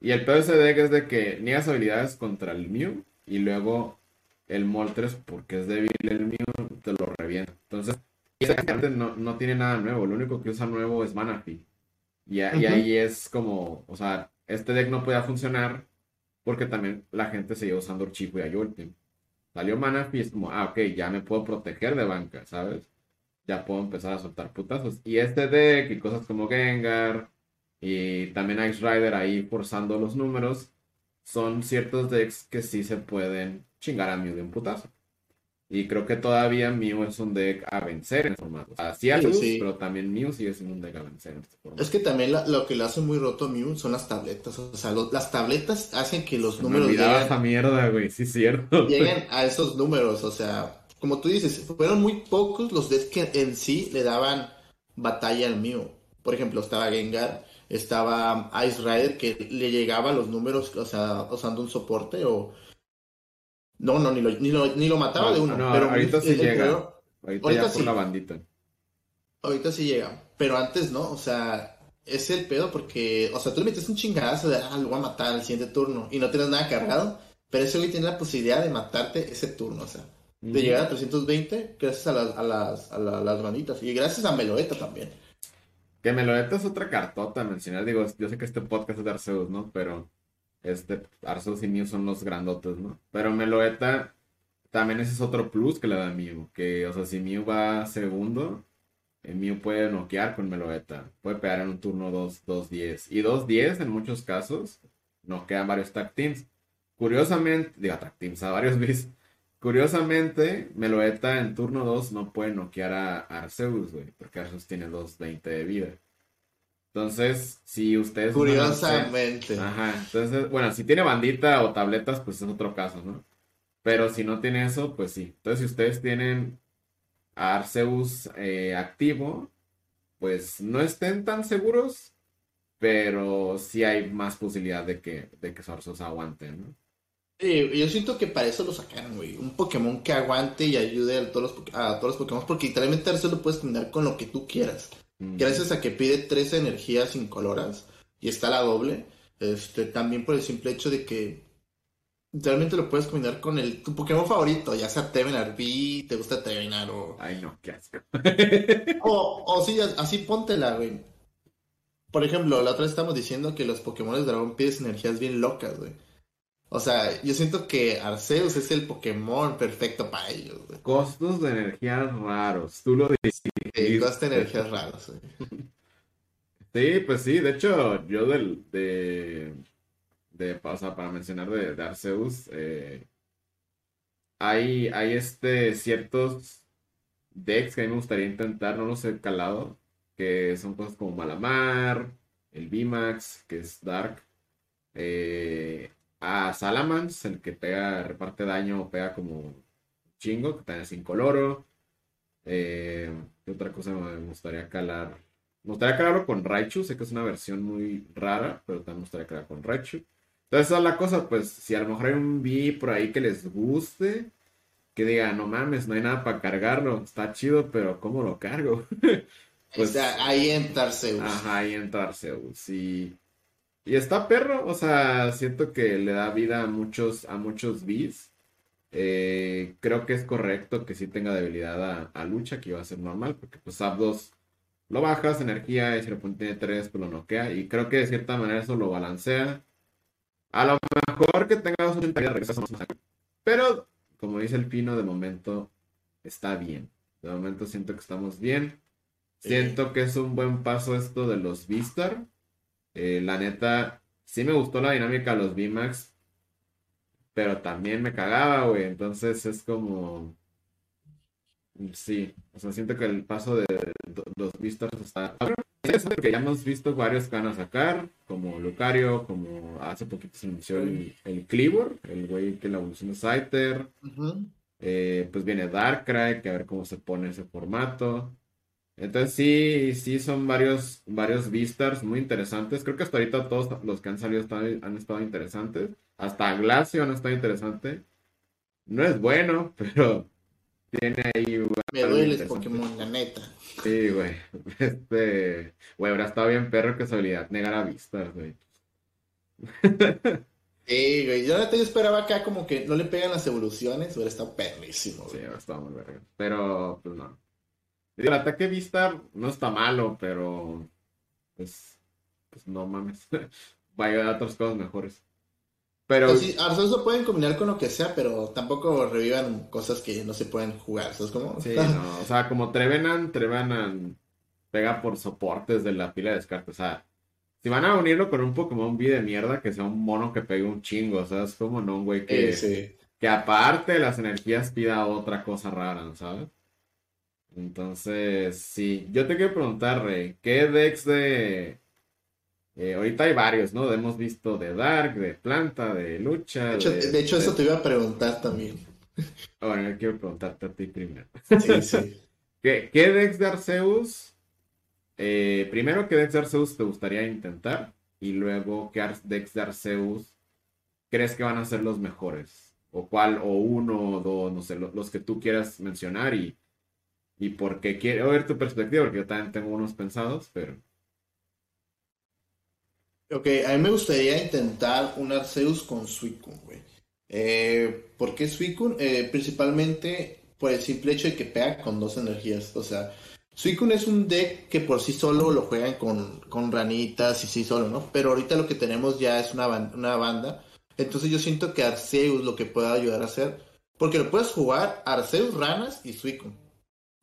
Speaker 1: Y el peor de ese deck es de que niegas habilidades contra el Mew y luego el Moltres, porque es débil el Mew, te lo revienta. Entonces, no, no tiene nada nuevo, lo único que usa nuevo es Manaphy. Y, a- y ahí es como, o sea, este deck no podía funcionar porque también la gente seguía usando Urshifu y Ayolteam. Salió Manaphy y es como, ah, ok, ya me puedo proteger de banca, ¿sabes? Ya puedo empezar a soltar putazos. Y este deck y cosas como Gengar y también Ice Rider ahí forzando los números, son ciertos decks que sí se pueden chingar a Mew de un putazo. Y creo que todavía Mew es un deck a vencer en formato. O sea, sí pero también Mew sigue siendo un deck a vencer en este formato.
Speaker 2: Es que también la- lo que le hace muy roto a Mew son las tabletas. O sea, lo- las tabletas hacen que los
Speaker 1: Se me
Speaker 2: números
Speaker 1: olvidaba
Speaker 2: lleguen,
Speaker 1: esa mierda, güey, sí cierto.
Speaker 2: lleguen a esos números. O sea, como tú dices, fueron muy pocos los decks que en sí le daban batalla al Mew. Por ejemplo, estaba Gengar, estaba Ice Rider, que le llegaba a los números, o sea, usando un soporte o... No, no, ni lo, ni lo, ni lo mataba
Speaker 1: No,
Speaker 2: de uno.
Speaker 1: no,
Speaker 2: pero
Speaker 1: ahorita sí
Speaker 2: el
Speaker 1: llega.
Speaker 2: primero-
Speaker 1: Ahorita,
Speaker 2: ahorita
Speaker 1: ya
Speaker 2: sí.
Speaker 1: la bandita.
Speaker 2: Ahorita sí llega, pero antes no, o sea, es el pedo porque, o sea, tú le metes un chingadazo de, ah, lo voy a matar al siguiente turno y no tienes nada cargado, pero ese güey tiene la posibilidad de matarte ese turno, o sea, de llegar a 320 gracias a las, a las, a la- las manitas y gracias a Meloeta también.
Speaker 1: Que Meloeta es otra cartota a mencionar. Digo, yo sé que este podcast es de Arceus, ¿no? Pero este Arceus y Mew son los grandotes, ¿no? Pero Meloeta también ese es otro plus que le da Mew. Que, o sea, si Mew va segundo, eh, Mew puede noquear con Meloeta. Puede pegar en un turno 2, 2-10. Y 2-10 en muchos casos noquean varios tag teams. Curiosamente, digo tag teams, a varios bis. Curiosamente, Meloeta en turno 2 no puede noquear a Arceus, güey, porque Arceus tiene 2.20 de vida. Entonces, si ustedes... no
Speaker 2: Curiosamente.
Speaker 1: Ajá, entonces, bueno, si tiene bandita o tabletas, pues es otro caso, ¿no? Pero si no tiene eso, pues sí. Entonces, si ustedes tienen a Arceus eh, activo, pues no estén tan seguros, pero sí hay más posibilidad de que, de que su Arceus aguante, ¿no?
Speaker 2: Yo siento que para eso lo sacaron, güey. Un Pokémon que aguante y ayude a todos los, a todos los Pokémon, porque literalmente Arceus lo puedes combinar con lo que tú quieras.
Speaker 1: Mm.
Speaker 2: Gracias a que pide tres energías incoloras y está la doble, este, también por el simple hecho de que realmente lo puedes combinar con el, tu Pokémon favorito, ya sea Tevenar B, te gusta Tevenar o...
Speaker 1: Ay, no, qué asco.
Speaker 2: O, o sí, así póntela, güey. Por ejemplo, la otra vez estamos diciendo que los Pokémon de dragón pides energías bien locas, güey. O sea, yo siento que Arceus es el Pokémon perfecto para ellos, güey.
Speaker 1: Costos de energía raros, tú lo dices.
Speaker 2: Que gasta energías raras.
Speaker 1: Sí, pues sí, de hecho, yo del, de, de o sea, para mencionar de, de Arceus, eh, hay, hay este, ciertos decks que a mí me gustaría intentar, no los he calado, que son cosas como Malamar, el VMAX, que es Dark, eh, a Salamans, el que pega, reparte daño, pega como chingo, que también es incoloro. Eh, ¿Qué otra cosa me gustaría calar? Me gustaría calarlo con Raichu, sé que es una versión muy rara, pero también me gustaría calar con Raichu. Entonces, esa es la cosa, pues, si a lo mejor hay un V por ahí que les guste, que diga, no mames, no hay nada para cargarlo, está chido, pero ¿cómo lo cargo?
Speaker 2: pues, ahí entra Arceus.
Speaker 1: Ajá, ahí entra Arceus. Y, y está perro, o sea, siento que le da vida a muchos, a muchos Vs. Eh, creo que es correcto que sí tenga debilidad a, lucha, que iba a ser normal, porque pues Zapdos lo bajas, energía, y si lo tiene 3, pues lo noquea, y creo que de cierta manera eso lo balancea. A lo mejor que tenga 80 regresas más Pero, como dice el Pino, de momento está bien. De momento siento que estamos bien. Siento que es un buen paso esto de los Vistar. Eh, la neta, sí me gustó la dinámica de los VMAX, pero también me cagaba, güey. Entonces es como. Sí, o sea, siento que el paso de los Vistars está. Porque ya hemos visto varios que van a sacar, como Lucario, como hace poquito se anunció el, el Cleaver, el güey que la evoluciona Scyther. Eh, pues viene Darkrai, que a ver cómo se pone ese formato. Entonces sí, sí son varios, varios Vistars muy interesantes. Creo que hasta ahorita todos los que han salido han estado interesantes. Hasta Glacio no está interesante. No es bueno, pero tiene ahí.
Speaker 2: Me duele el Pokémon, la neta.
Speaker 1: Sí, güey. Este. Güey, ahora estado bien perro que su habilidad negara vistas, güey.
Speaker 2: Sí, güey. Yo, yo esperaba acá como que no le pegan las evoluciones, hubiera estado perrísimo,
Speaker 1: güey. Sí, estado muy verga. Pero, pues no. El ataque Vistar no está malo, pero. Pues. Pues no mames. Vaya a otras cosas mejores.
Speaker 2: Pero pues sí, Arceus lo pueden combinar con lo que sea, pero tampoco revivan cosas que no se pueden jugar, ¿sabes cómo?
Speaker 1: Sí, no, o sea, como Trevenan, Trevenan pega por soportes de la pila de descarte, o sea, si van a unirlo con un Pokémon V de mierda, que sea un mono que pegue un chingo, o sea, es como no un güey que, que aparte de las energías pida otra cosa rara, ¿sabes? Entonces, sí, yo te quiero preguntar, Rey, ¿qué Dex de, eh, ahorita hay varios, ¿no? Hemos visto de Dark, de Planta, de Lucha.
Speaker 2: De hecho, eso te iba a preguntar también.
Speaker 1: Bueno, quiero preguntarte a ti primero. Sí, sí. ¿Qué, ¿Qué, Dex de Arceus? Eh, primero, ¿qué Dex de Arceus te gustaría intentar? Y luego, ¿qué Dex de Arceus crees que van a ser los mejores? O cuál, o uno, o dos, no sé, los, que tú quieras mencionar y, y por qué quiero ver tu perspectiva, porque yo también tengo unos pensados, pero.
Speaker 2: Ok, a mí me gustaría intentar un Arceus con Suicune, güey. Eh, ¿Por qué Suicune? Eh, principalmente por el simple hecho de que pega con dos energías. O sea, Suicune es un deck que por sí solo lo juegan con, con ranitas y sí solo, ¿no? Pero ahorita lo que tenemos ya es una, una banda. Entonces yo siento que Arceus lo que puede ayudar a hacer. Porque lo puedes jugar Arceus, Ranas y Suicune.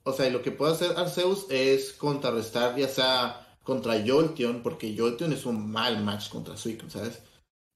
Speaker 2: O sea, lo que puede hacer Arceus es contrarrestar ya sea contra Jolteon, porque Jolteon es un mal match contra Suicune, ¿sabes?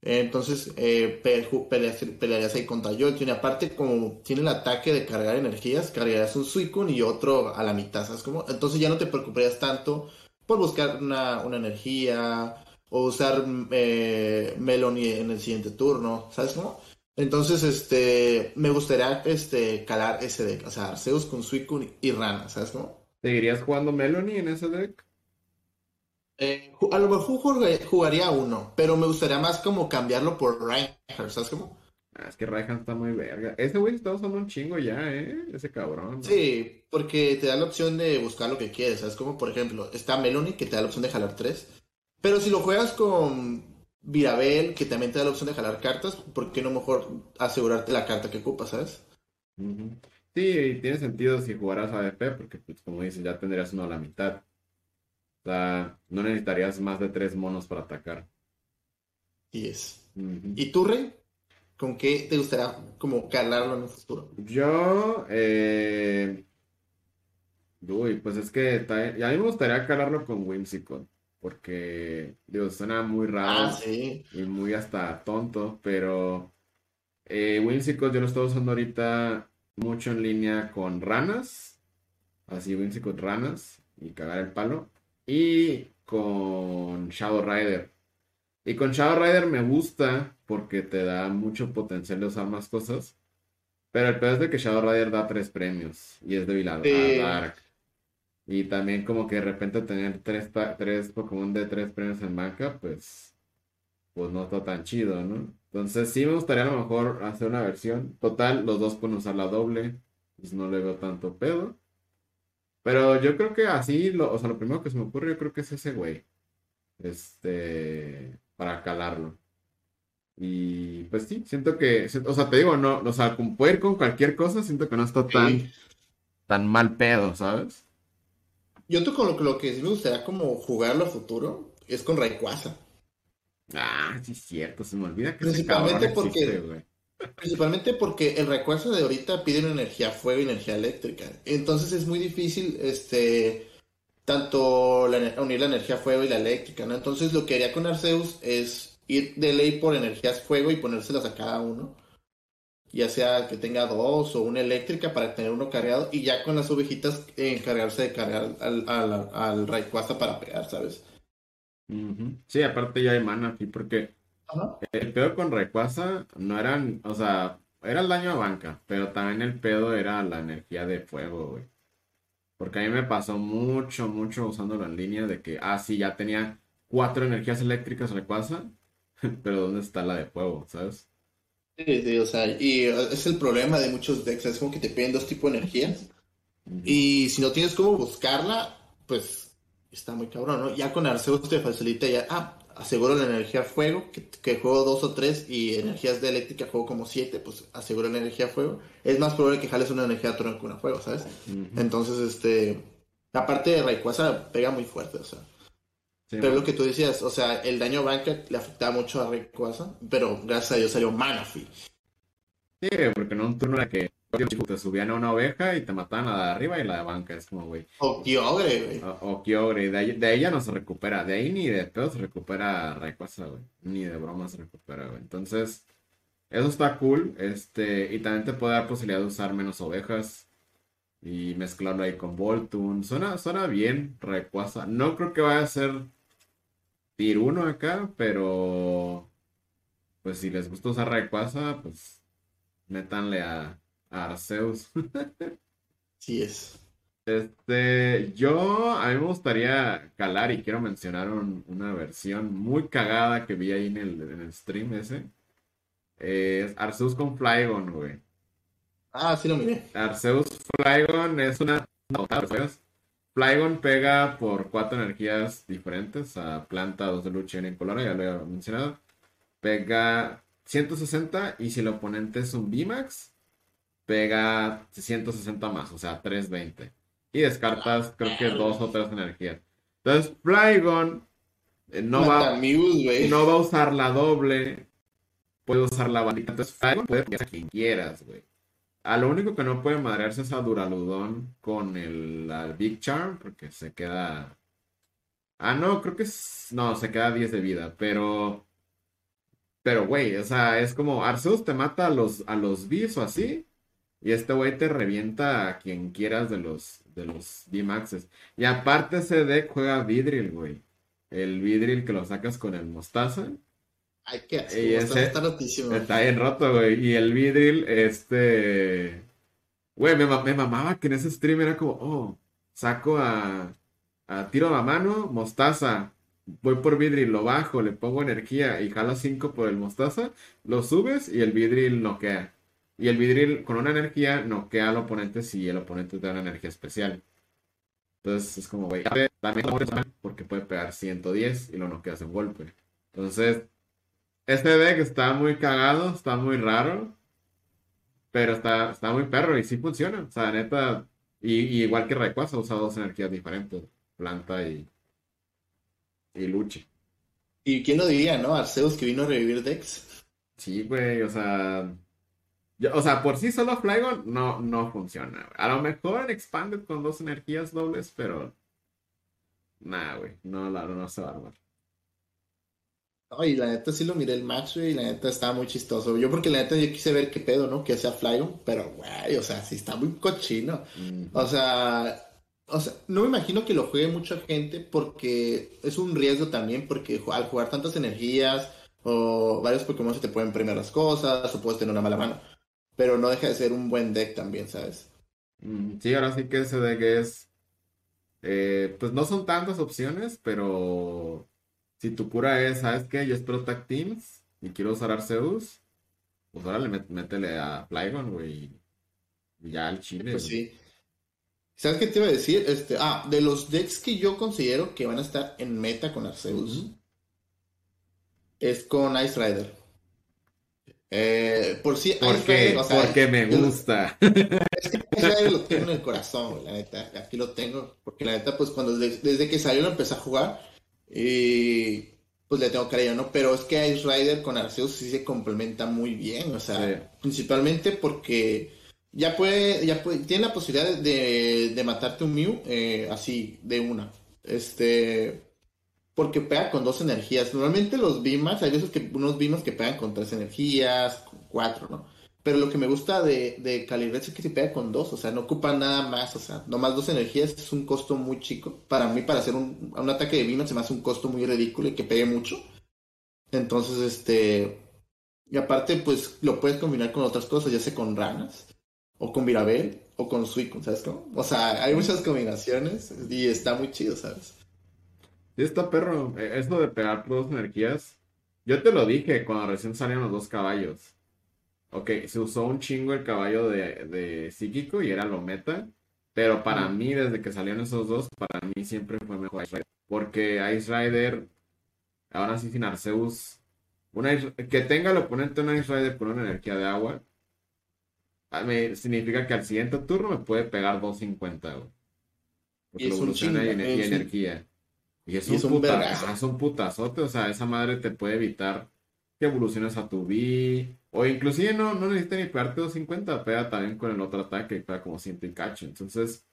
Speaker 2: Entonces eh, pelearías, ahí contra Jolteon. Y aparte, como tiene el ataque de cargar energías, cargarías un Suicune y otro a la mitad, ¿sabes cómo? Entonces ya no te preocuparías tanto por buscar una, energía o usar eh, Melony en el siguiente turno, ¿sabes cómo? Entonces, este, me gustaría este, calar ese deck, o sea, Arceus con Suicune y Rana, ¿sabes cómo?
Speaker 1: ¿Seguirías jugando Melony en ese deck?
Speaker 2: Eh, a lo mejor jugaría uno, pero me gustaría más como cambiarlo por Reinhardt, ¿sabes cómo?
Speaker 1: Ah, es que Reinhardt está muy verga. Ese güey está usando un chingo ya, ¿eh? Ese cabrón.
Speaker 2: Sí, porque te da la opción de buscar lo que quieres, ¿sabes? Como por ejemplo, está Melony que te da la opción de jalar tres. Pero si lo juegas con Virabel, que también te da la opción de jalar cartas, ¿por qué no mejor asegurarte la carta que ocupas, ¿sabes?
Speaker 1: Sí, tiene sentido si jugaras ADP, porque pues como dices, ya tendrías uno a la mitad. O sea, no necesitarías más de tres monos para atacar.
Speaker 2: Y es. ¿Y tú, Rey? ¿Con qué te gustaría como calarlo en el futuro?
Speaker 1: Yo, eh... Uy, pues es que a mí me gustaría calarlo con Whimsicott. porque, digo, suena muy raro
Speaker 2: Ah, sí.
Speaker 1: y muy hasta tonto, pero eh, Whimsicott yo lo estoy usando ahorita mucho en línea con ranas, así Whimsicott ranas y cagar el palo, y con Shadow Rider. Y con Shadow Rider me gusta porque te da mucho potencial de usar más cosas. Pero el peor es de que Shadow Rider da tres premios y es débil a. Dark. Y también como que de repente tener tres, tres Pokémon de tres premios en banca, pues, pues no está tan chido, ¿no? Entonces sí me gustaría a lo mejor hacer una versión. Total, los dos pueden usar la doble, pues no le veo tanto pedo. Pero yo creo que así, lo, o sea, lo primero que se me ocurre, yo creo que es ese güey. Este, para calarlo. Y pues sí, siento que, o sea, te digo, no, o sea, con poder con cualquier cosa, siento que no está tan,
Speaker 2: Sí.
Speaker 1: tan mal pedo, ¿sabes?
Speaker 2: Yo tú con lo, que- lo que sí me gustaría como jugarlo a futuro es con Rayquaza.
Speaker 1: Ah, sí es cierto, se me olvida que
Speaker 2: Principalmente porque-
Speaker 1: existe.
Speaker 2: Principalmente porque el Rayquaza de ahorita pide una energía fuego y energía eléctrica. Entonces es muy difícil, este, tanto unir la energía fuego y la eléctrica, ¿no? Entonces lo que haría con Arceus es ir de ley por energías fuego y ponérselas a cada uno. Ya sea que tenga dos o una eléctrica para tener uno cargado y ya con las ovejitas encargarse de cargar al, al, para pegar, ¿sabes?
Speaker 1: Sí, aparte ya hay mana aquí, porque
Speaker 2: Ajá.
Speaker 1: el pedo con Rayquaza no eran, o sea, era el daño a banca, pero también el pedo era la energía de fuego, güey. Porque a mí me pasó mucho, mucho usándolo en línea de que, ah, sí, ya tenía cuatro energías eléctricas Rayquaza, pero ¿dónde está la de fuego, sabes?
Speaker 2: Sí, sí, o sea, y es el problema de muchos decks, es como que te piden dos tipos de energías. Y si no tienes cómo buscarla, pues está muy cabrón, ¿no? Ya con Arceus te facilita ya, ah, aseguro la energía fuego, que, que juego dos o tres, y energías de eléctrica juego como siete, pues aseguro la energía fuego. Es más probable que jales una energía de trueno que una fuego, ¿sabes? Entonces, este, la parte de Rayquaza pega muy fuerte, o sea.
Speaker 1: Sí,
Speaker 2: Pero lo que tú decías, o sea, el daño banca le afectaba mucho a Rayquaza, pero gracias a Dios salió Manaphy.
Speaker 1: Sí, porque en un turno era que te subían a una oveja y te mataban a la de arriba y la de banca. Es como, güey.
Speaker 2: O Kyogre, güey.
Speaker 1: O, o Kyogre, de ahí, de ya no se recupera. De ahí ni de pedo se recupera Rayquaza, güey. Ni de broma se recupera, güey. Entonces, eso está cool. Este, y también te puede dar posibilidad de usar menos ovejas y mezclarlo ahí con Voltun. Suena, suena bien, Rayquaza. No creo que vaya a ser Tier 1 acá, pero pues si les gusta usar Rayquaza, pues métanle a Arceus.
Speaker 2: Sí es.
Speaker 1: Este, yo, a mí me gustaría calar y quiero mencionar un- una versión muy cagada que vi ahí en el, en el stream ese. Es Arceus con Flygon, güey.
Speaker 2: Ah, sí lo miré.
Speaker 1: Arceus Flygon es una... Flygon pega por cuatro energías diferentes a planta, dos de lucha y una incolora, ya lo he mencionado. Pega 160 y si el oponente es un VMAX, pega 160 más, o sea, 320. Y descartas, creo que dos o tres energías. Entonces, Flygon eh, no va, no va a usar la doble, puede usar la bandita. Entonces, Flygon puede poner a quien quieras, güey. A lo único que no puede madrearse es a Duraludon con el al Big Charm, porque se queda. Ah, no, creo que es. No, se queda 10 de vida, pero. Pero, güey, o sea, es como Arceus te mata a los, a los Bs o así, y este güey te revienta a quien quieras de los, de los V-Maxes. Y aparte ese deck juega Vidril, güey. El Vidril que lo sacas con el Mostaza.
Speaker 2: Ay, qué asco.
Speaker 1: Y ese-
Speaker 2: está rotísimo.
Speaker 1: Está bien roto, güey. Y el Vidril, este. Güey, me mamaba que en ese stream era como, oh, saco a, a tiro a mano, mostaza. Voy por Vidril, lo bajo, le pongo energía y jalo 5 por el mostaza, lo subes y el Vidril noquea. Y el Vidril con una energía noquea al oponente si el oponente te da una energía especial. Entonces es como, güey, mal porque puede pegar 110 y lo noqueas en golpe. Entonces, este deck está muy cagado, está muy raro, pero está, está muy perro y sí funciona. O sea, neta, y, y igual que Rayquaza usa dos energías diferentes, planta y, y luche.
Speaker 2: ¿Y quién lo diría, no? Arceus que vino a revivir Dex.
Speaker 1: Sí, güey, o sea, yo- o sea, por sí solo Flygon no, no funciona. güey. A lo mejor Expanded con dos energías dobles, pero Nah, güey, no, la, no se va a armar.
Speaker 2: Ay, la neta sí lo miré el match, güey, y la neta estaba muy chistoso. Yo porque la neta yo quise ver qué pedo, ¿no? Que hacía Flygon, pero, güey, o sea, sí está muy cochino.
Speaker 1: Mm.
Speaker 2: O sea, o sea, no me imagino que lo juegue mucha gente porque es un riesgo también, porque al jugar tantas energías o varios Pokémon se te pueden premiar las cosas o puedes tener una mala mano. Pero no deja de ser un buen deck también, ¿sabes?
Speaker 1: Mm, Sí, ahora sí que ese deck es. eh, pues no son tantas opciones, pero si tu cura es, ¿sabes qué? Yo espero Tag Teams y quiero usar Arceus, pues ahora le métele a Flygon, güey. Y ya al chile,
Speaker 2: Pues sí. ¿Sabes qué te iba a decir? Este, ah, de los decks que yo considero que van a estar en meta con Arceus, es con Ice Rider. Eh, por si Ice
Speaker 1: ¿Por qué?
Speaker 2: Rider, o sea,
Speaker 1: Porque me gusta.
Speaker 2: Ice Rider lo tengo en el corazón, güey, la neta. Aquí lo tengo. Porque la neta, pues cuando desde, desde que salió lo empecé a jugar. Y pues le tengo cariño, ¿no? Pero es que Ice Rider con Arceus sí se complementa muy bien. O sea,
Speaker 1: Sí.
Speaker 2: principalmente porque ya puede, ya puede, tiene la posibilidad de, de matarte un Mew eh, así, de una. Este. Porque pega con dos energías. Normalmente los Bimas, hay veces que unos Bimas que pegan con tres energías, con cuatro, ¿no? Pero lo que me gusta de, de es que se pega con dos, o sea, no ocupa nada más, o sea, nomás dos energías es un costo muy chico. Para mí, para hacer un, un ataque de Bimas se me hace un costo muy ridículo y que pegue mucho. Entonces, este. Y aparte, pues lo puedes combinar con otras cosas, ya sea con ranas, o con Virabel, o con Suicune, ¿sabes cómo? O sea, hay muchas combinaciones y está muy chido, ¿sabes?
Speaker 1: Está perro. Eh, Esto de pegar dos energías. Yo te lo dije cuando recién salieron los dos caballos. Ok, se usó un chingo el caballo de, de psíquico y era lo meta. Pero para mí, desde que salieron esos dos, para mí siempre fue mejor Ice Rider. Porque Ice Rider, ahora sí sin Arceus, una que tenga el oponente una Ice Rider con una energía de agua, mí significa que al siguiente turno me puede pegar 250, güey. Porque
Speaker 2: Y es un
Speaker 1: evoluciona y,
Speaker 2: chingo, un-
Speaker 1: energía. Y es
Speaker 2: y
Speaker 1: un,
Speaker 2: es un
Speaker 1: puta- es un putazote, o sea, esa madre te puede evitar que evoluciones a tu B, o inclusive no, no necesita ni pegarte 250, pega también con el otro ataque, y pega como 100 y cacho. Entonces,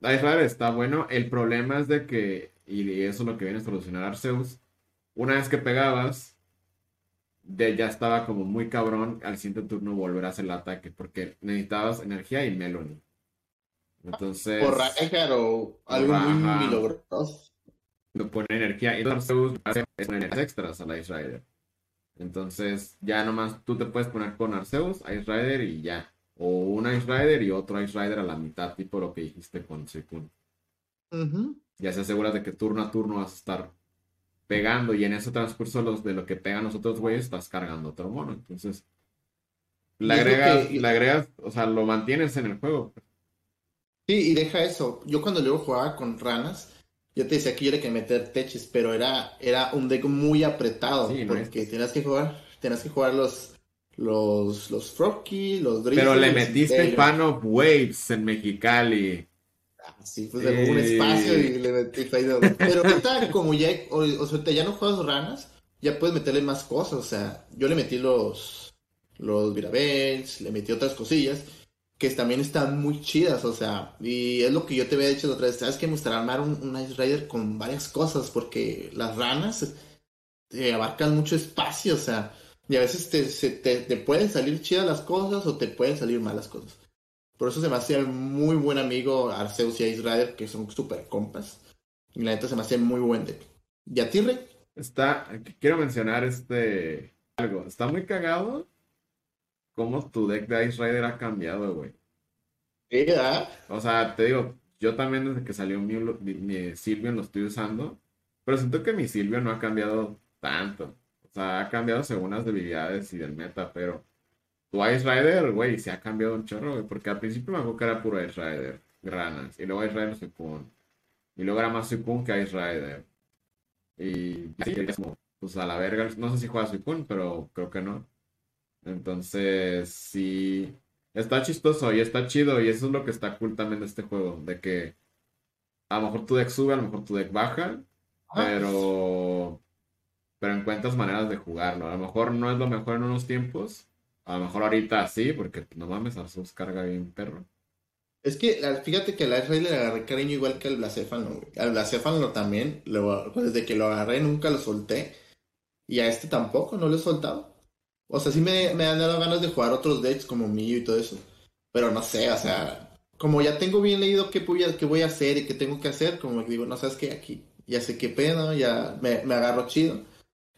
Speaker 1: la Rider está bueno, el problema es de que, y eso es lo que viene a solucionar Arceus, una vez que pegabas, de, ya estaba como muy cabrón al siguiente turno volver a hacer el ataque, porque necesitabas energía y Melony. Entonces...
Speaker 2: O Raigar o algo muy milagroso.
Speaker 1: Le pone energía y Arceus hace energías extras a la Ice Rider. Entonces ya nomás tú te puedes poner con Arceus, Ice Rider y ya. O un Ice Rider y otro Ice Rider a la mitad, tipo lo que dijiste con.
Speaker 2: Ujú.
Speaker 1: Ya se aseguras de que turno a turno vas a estar pegando y en ese transcurso los, de lo que pegan los otros güeyes estás cargando otro mono. Entonces le agregas,
Speaker 2: que-
Speaker 1: le agregas, o sea, lo mantienes en el juego.
Speaker 2: Sí, y deja eso. Yo cuando luego jugaba con ranas, yo te decía que yo era que meter teches, pero era, era un deck muy apretado,
Speaker 1: Sí, no
Speaker 2: porque tenías que jugar, tenías que jugar los, los, los Froggy, los
Speaker 1: Pero le metiste. Fan of Waves en Mexicali.
Speaker 2: Ah, Sí, pues hubo un espacio y le metí. Pero ahorita, como ya, o, o sea, ya no juegas ranas, ya puedes meterle más cosas. O sea, yo le metí los, los Virabels, le metí otras cosillas que también están muy chidas. O sea, y es lo que yo te había dicho la otra vez. Sabes que me gustaría armar un, Ice Rider con varias cosas, porque las ranas te abarcan mucho espacio. O sea, y a veces te, te, te pueden salir chidas las cosas o te pueden salir malas cosas. Por eso se me hacía muy buen amigo Arceus y Ice Rider, que son super compas. Y la neta se me hacía muy buen deck. ¿Y a ti, Rey?
Speaker 1: Está, quiero mencionar este algo. Está muy cagado cómo tu deck de Ice Rider ha cambiado, güey.
Speaker 2: Sí, ¿verdad?
Speaker 1: O sea, te digo, yo también desde que salió mi, mi, mi Silvion lo estoy usando, pero siento que mi Silvion no ha cambiado tanto. O sea, ha cambiado según las debilidades y del meta, pero tu Ice Rider, güey, se ha cambiado un chorro, güey, porque al principio me acuerdo que era puro Ice Rider, ranas, y luego Ice Rider Suicune, y luego era más Suicune que Ice Rider. Y así como, pues a la verga, no sé si juega Suicune, pero creo que no. Entonces, sí, está chistoso y está chido y eso es lo que está cool también de este juego, de que a lo mejor tu deck sube, a lo mejor tu deck baja,
Speaker 2: Ajá.
Speaker 1: pero pero encuentras maneras de jugarlo. A lo mejor no es lo mejor en unos tiempos, a lo mejor ahorita sí, porque no mames, Arceus carga bien perro.
Speaker 2: Es que fíjate que Ice Ray le agarré cariño igual que al Blacéfalo, güey. Al Blacéfalo también, lo, pues, desde que lo agarré nunca lo solté. Y a este tampoco, no lo he soltado. O sea, sí me, me han dado ganas de jugar otros decks como mío y todo eso. Pero no sé, o sea, como ya tengo bien leído qué voy a, qué voy a hacer y qué tengo que hacer, como digo, no sabes qué, aquí ya sé qué pedo, ya me, me agarro chido.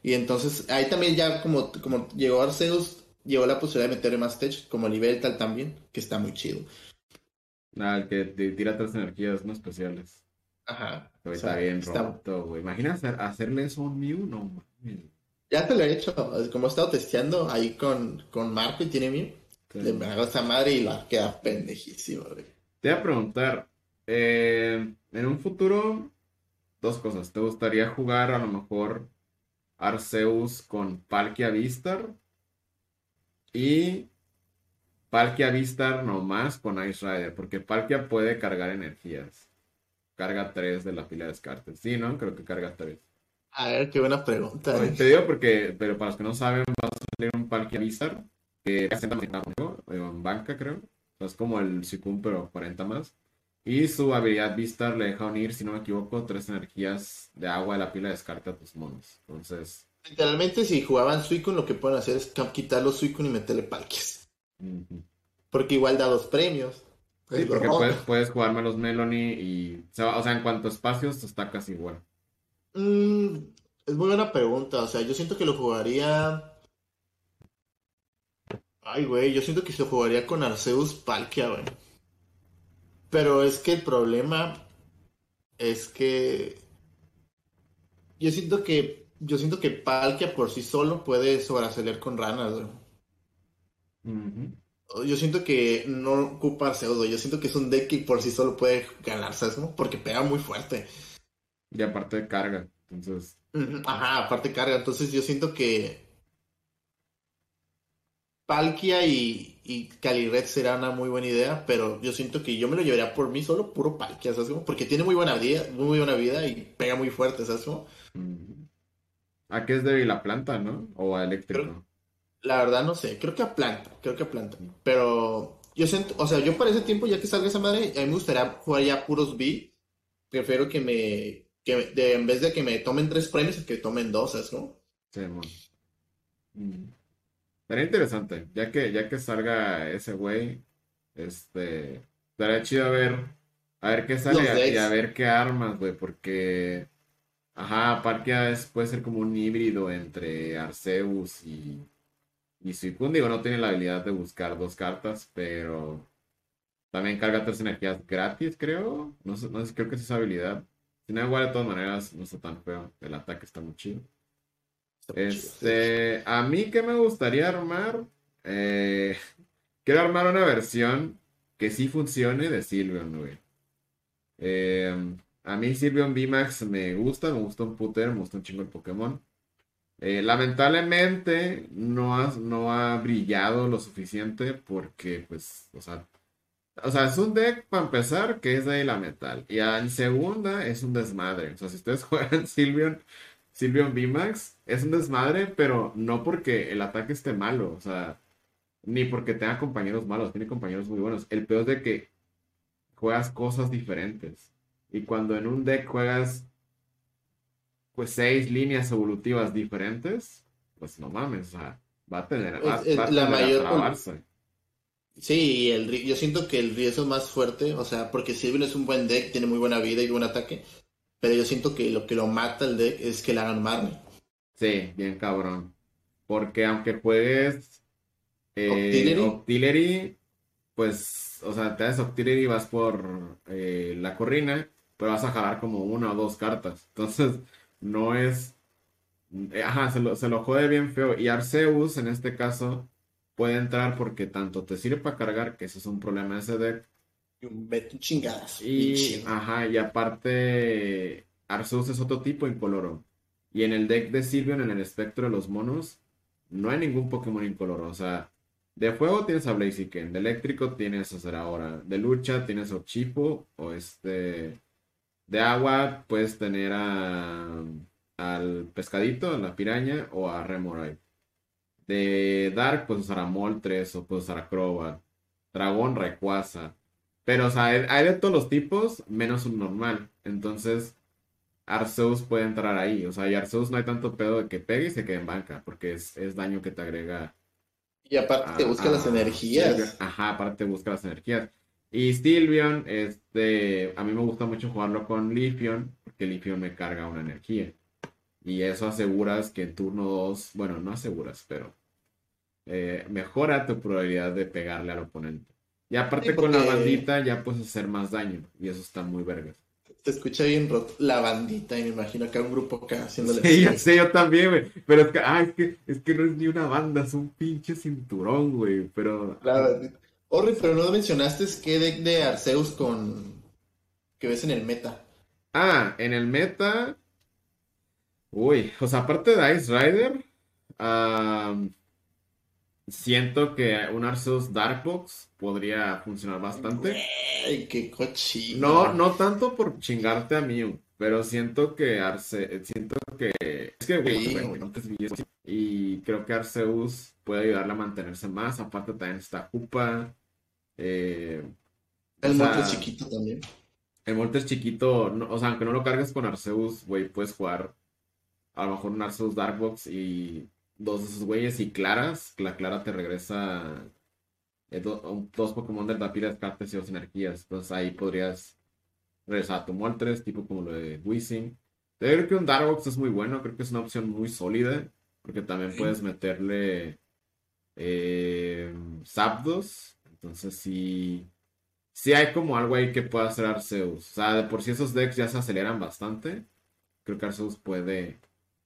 Speaker 2: Y entonces ahí también ya como, como llegó Arceus, llegó la posibilidad de meterle más tech, como nivel tal también, que está muy chido.
Speaker 1: Ah, el que tira tres energías no especiales.
Speaker 2: Ajá.
Speaker 1: está bien roto, güey. Imagina hacerle eso a un Mew, no
Speaker 2: Ya te lo he hecho, como he estado testeando ahí con, con Marco y tiene Mew. Le hago esa madre y la queda pendejísimo, güey.
Speaker 1: Te voy a preguntar, eh, en un futuro, dos cosas. ¿Te gustaría jugar a lo mejor Arceus con Palkia Vistar? Y Palkia Vistar nomás con Ice Rider, porque Palkia puede cargar energías. Carga tres de la fila de descartes. Sí, ¿no? Creo que carga tres.
Speaker 2: A ver, qué buena pregunta.
Speaker 1: Te digo porque, pero para los que no saben, va a salir un Palkia Vistar que es en banca, creo. es como el Suicune, pero 40 más. Y su habilidad Vistar le deja unir, si no me equivoco, tres energías de agua de la pila de descarte a tus monos. Entonces.
Speaker 2: Literalmente, si jugaban Suicune, lo que pueden hacer es quitar los Suicune y meterle palques. Porque igual da dos premios.
Speaker 1: Sí, porque puedes, puedes jugarme los Melony y. O sea, en cuanto a espacios, está casi igual.
Speaker 2: Mm, es muy buena pregunta. O sea, yo siento que lo jugaría Ay, güey, yo siento que se jugaría con Arceus Palkia, güey. Pero es que el problema es que yo siento que yo siento que Palkia por sí solo puede sobresalir con ranas, güey. Yo siento que no ocupa Arceus, Yo siento que es un deck que por sí solo puede ganar, ¿sabes? Porque pega muy fuerte.
Speaker 1: Y aparte de carga, entonces.
Speaker 2: Ajá, aparte carga. Entonces yo siento que Palkia y, y Caliret será una muy buena idea, pero yo siento que yo me lo llevaría por mí solo puro Palkia, ¿sabes? Porque tiene muy buena vida, muy buena vida y pega muy fuerte, ¿sabes?
Speaker 1: ¿A qué es débil la planta, no? ¿O a eléctrico?
Speaker 2: la verdad no sé, creo que a planta, creo que a planta. Pero yo siento, o sea, yo para ese tiempo, ya que salga esa madre, a mí me gustaría jugar ya puros B. Prefiero que me, que en vez de que me tomen tres premios, que tomen dos, ¿sabes? No?
Speaker 1: Sí, bueno. Sería interesante, ya que, ya que salga ese güey, este, estaría chido a ver, a ver qué sale y a ver qué armas, güey, porque, ajá, Parkia es, puede ser como un híbrido entre Arceus y, y Suicune, digo, no tiene la habilidad de buscar dos cartas, pero también carga tres energías gratis, creo, no sé, no sé creo que es esa habilidad. Si no, igual de todas maneras no está tan feo, el ataque está muy chido. Este, a mí que me gustaría armar, eh, quiero armar una versión que sí funcione de Silvion, güey. Eh, a mí Silvion VMAX me gusta, me gusta un puter, me gusta un chingo el Pokémon. Eh, lamentablemente no ha, no ha brillado lo suficiente porque, pues, o sea, o sea, es un deck para empezar que es de la metal. Y en segunda es un desmadre. O sea, si ustedes juegan Silvion, Silvion VMAX es un desmadre, pero no porque el ataque esté malo, o sea, ni porque tenga compañeros malos, tiene compañeros muy buenos. El peor es de que juegas cosas diferentes. Y cuando en un deck juegas pues seis líneas evolutivas diferentes, pues no mames, o sea, va a tener, va, la mayor
Speaker 2: Sí, el, yo siento que el riesgo es más fuerte, o sea, porque Silvion es un buen deck, tiene muy buena vida y buen ataque, pero yo siento que lo que lo mata el deck es que le hagan Marnie.
Speaker 1: Sí, bien cabrón. Porque aunque juegues eh, Octillery, pues, o sea, te das Octillery y vas por eh, la corrina, pero vas a jalar como una o dos cartas. Entonces, no es. Eh, ajá, se lo, se lo jode bien feo. Y Arceus, en este caso, puede entrar porque tanto te sirve para cargar, que ese es un problema de ese deck,
Speaker 2: y un chingadas.
Speaker 1: Y, ajá, y aparte, Arceus es otro tipo incoloro. Y en el deck de Silvion, en el espectro de los monos, no hay ningún Pokémon incoloro. O sea, de fuego tienes a Blaziken, de eléctrico tienes a Zeraora, de lucha tienes a Chipo, o este. De agua puedes tener a, al pescadito, a la piraña, o a Remorai. De Dark puedes usar a Moltres, o puedes usar a Crobat. Dragón, Rayquaza. Pero, o sea, hay de todos los tipos, menos un normal. Entonces, Arceus puede entrar ahí. O sea, y Arceus no hay tanto pedo de que pegue y se quede en banca, porque es, es daño que te agrega
Speaker 2: Y aparte te
Speaker 1: a-
Speaker 2: busca las energías.
Speaker 1: Ajá, aparte busca las energías. Y Sylveon, este, a mí me gusta mucho jugarlo con Leafeon, porque Leafeon me carga una energía. Y eso aseguras que en turno 2, bueno, no aseguras, pero eh, mejora tu probabilidad de pegarle al oponente. Y aparte
Speaker 2: Sí,
Speaker 1: con la bandita ya puedes hacer más daño, y eso está muy vergas.
Speaker 2: Se escucha bien roto la bandita y me imagino acá un grupo acá haciéndole
Speaker 1: Sí,
Speaker 2: así.
Speaker 1: ya sé, yo también, güey. Pero es que, ah, es que, es que no es ni una banda, es un pinche cinturón, güey. Pero.
Speaker 2: La bandita. Orri, pero no mencionaste qué deck de Arceus con que ves en el meta.
Speaker 1: Ah, en el meta. Uy, o sea, aparte de Ice Rider, am, siento que un Arceus Darkbox podría funcionar bastante.
Speaker 2: Ay, qué cochino.
Speaker 1: No, no tanto por chingarte a Mew, pero siento que Arce, siento que es que güey, y creo que Arceus puede ayudarle a mantenerse más. Aparte también está Koopa. eh,
Speaker 2: El
Speaker 1: o sea,
Speaker 2: chiquito también.
Speaker 1: el Moltres chiquito, no- o sea, aunque no lo cargues con Arceus, güey, puedes jugar a lo mejor un Arceus Darkbox y dos de esos güeyes y claras. La clara te regresa eh, do- dos Pokémon del Tapira descartes y dos energías. Entonces ahí podrías regresar a tu Moltres, tipo como lo de Weezing. Yo creo que un Darkbox es muy bueno, creo que es una opción muy sólida, porque también puedes meterle eh, Zapdos. Entonces sí. Sí hay como algo ahí que pueda hacer Arceus. O sea, de por sí esos decks ya se aceleran bastante. Creo que Arceus puede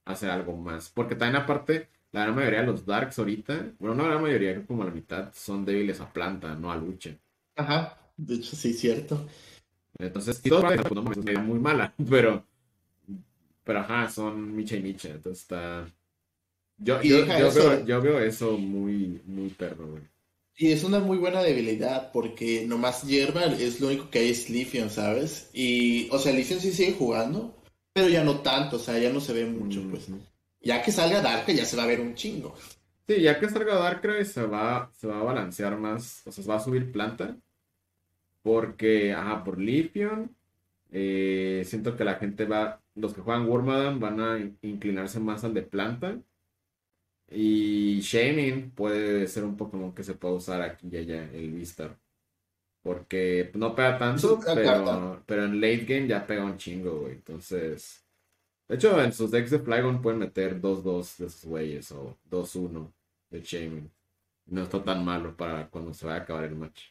Speaker 1: hacer algo más. Porque también aparte, la gran mayoría de los Darks ahorita, bueno, no la gran mayoría, como la mitad, son débiles a planta, no a lucha.
Speaker 2: Ajá. De hecho, sí, cierto.
Speaker 1: Entonces, van a- pues, es muy mala, pero, pero ajá, son Micha y Micha. Entonces está. Yo,
Speaker 2: Y
Speaker 1: yo, yo
Speaker 2: eso.
Speaker 1: veo, yo veo eso muy, muy perro, güey.
Speaker 2: Y es una muy buena debilidad porque nomás hierba es lo único que hay es Leafeon, ¿sabes? Y, o sea, Leafeon sí sigue jugando, pero ya no tanto, o sea, ya no se ve mucho, pues. Ya que salga Dark ya se va a ver un chingo.
Speaker 1: Sí, ya que salga Darkrai se va, se va a balancear más, o sea, se va a subir planta. Porque, ajá, por Leafeon, eh, siento que la gente va, los que juegan Wormadam van a in- inclinarse más al de planta. Y Shaming puede ser un Pokémon que se puede usar aquí y allá, el Vistar. Porque no pega tanto, pero, pero en late game ya pega un chingo, güey. Entonces, de hecho, en sus decks de Flygon pueden meter 2-2 de esos güeyes o 2-1 de Shaming. No está tan malo para cuando se vaya a acabar el match.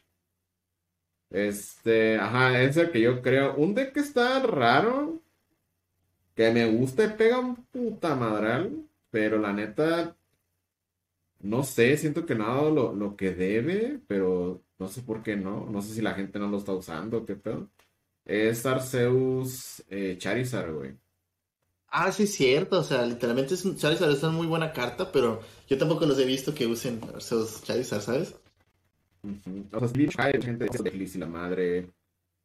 Speaker 1: Este, ajá, es el que yo creo. Un deck que está raro, que me gusta y pega un puta madral, pero la neta, no sé, siento que no ha dado lo, lo que debe, pero no sé por qué no. No sé si la gente no lo está usando, qué pedo. Es Arceus eh, Charizard, güey.
Speaker 2: Ah, sí es cierto, o sea, literalmente es un Charizard es una muy buena carta, pero yo tampoco los he visto que usen Arceus Charizard, ¿sabes?
Speaker 1: O sea, sí, hay gente de Feliz y la madre.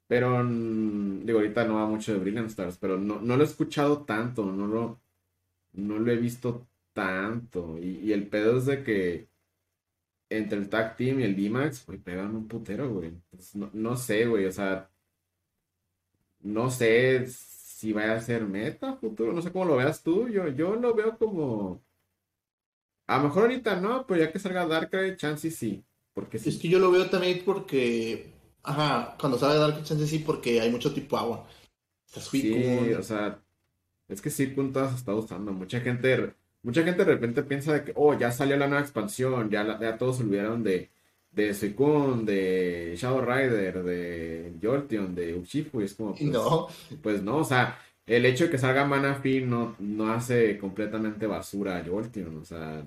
Speaker 1: Pero, digo, ahorita no va mucho de Brilliant Stars, pero no, no lo he escuchado tanto, no lo, no lo he visto tanto. Y, el pedo es de que entre el Tag Team y el D-Max, güey, pegan un putero, güey. No, no sé, güey, o sea, no sé si vaya a ser meta futuro, no sé cómo lo veas tú. Yo, yo lo veo como. A lo mejor ahorita no, pero ya que salga Darkrai, chance sí. Porque sí.
Speaker 2: Es que yo lo veo también porque, ajá, cuando sale Dark Chance sí, porque hay mucho tipo agua. Está
Speaker 1: Sí,
Speaker 2: Suicune.
Speaker 1: o sea, es que sí, Kunta se está usando. Mucha gente, mucha gente de repente piensa de que, oh, ya salió la nueva expansión, ya, la- ya todos se olvidaron de, de Suicune, de Shadow Rider, de Jolteon, de Uchifu, es como, pues,
Speaker 2: no,
Speaker 1: pues no, o sea, el hecho de que salga Manaphy no, no hace completamente basura a Jolteon, o sea,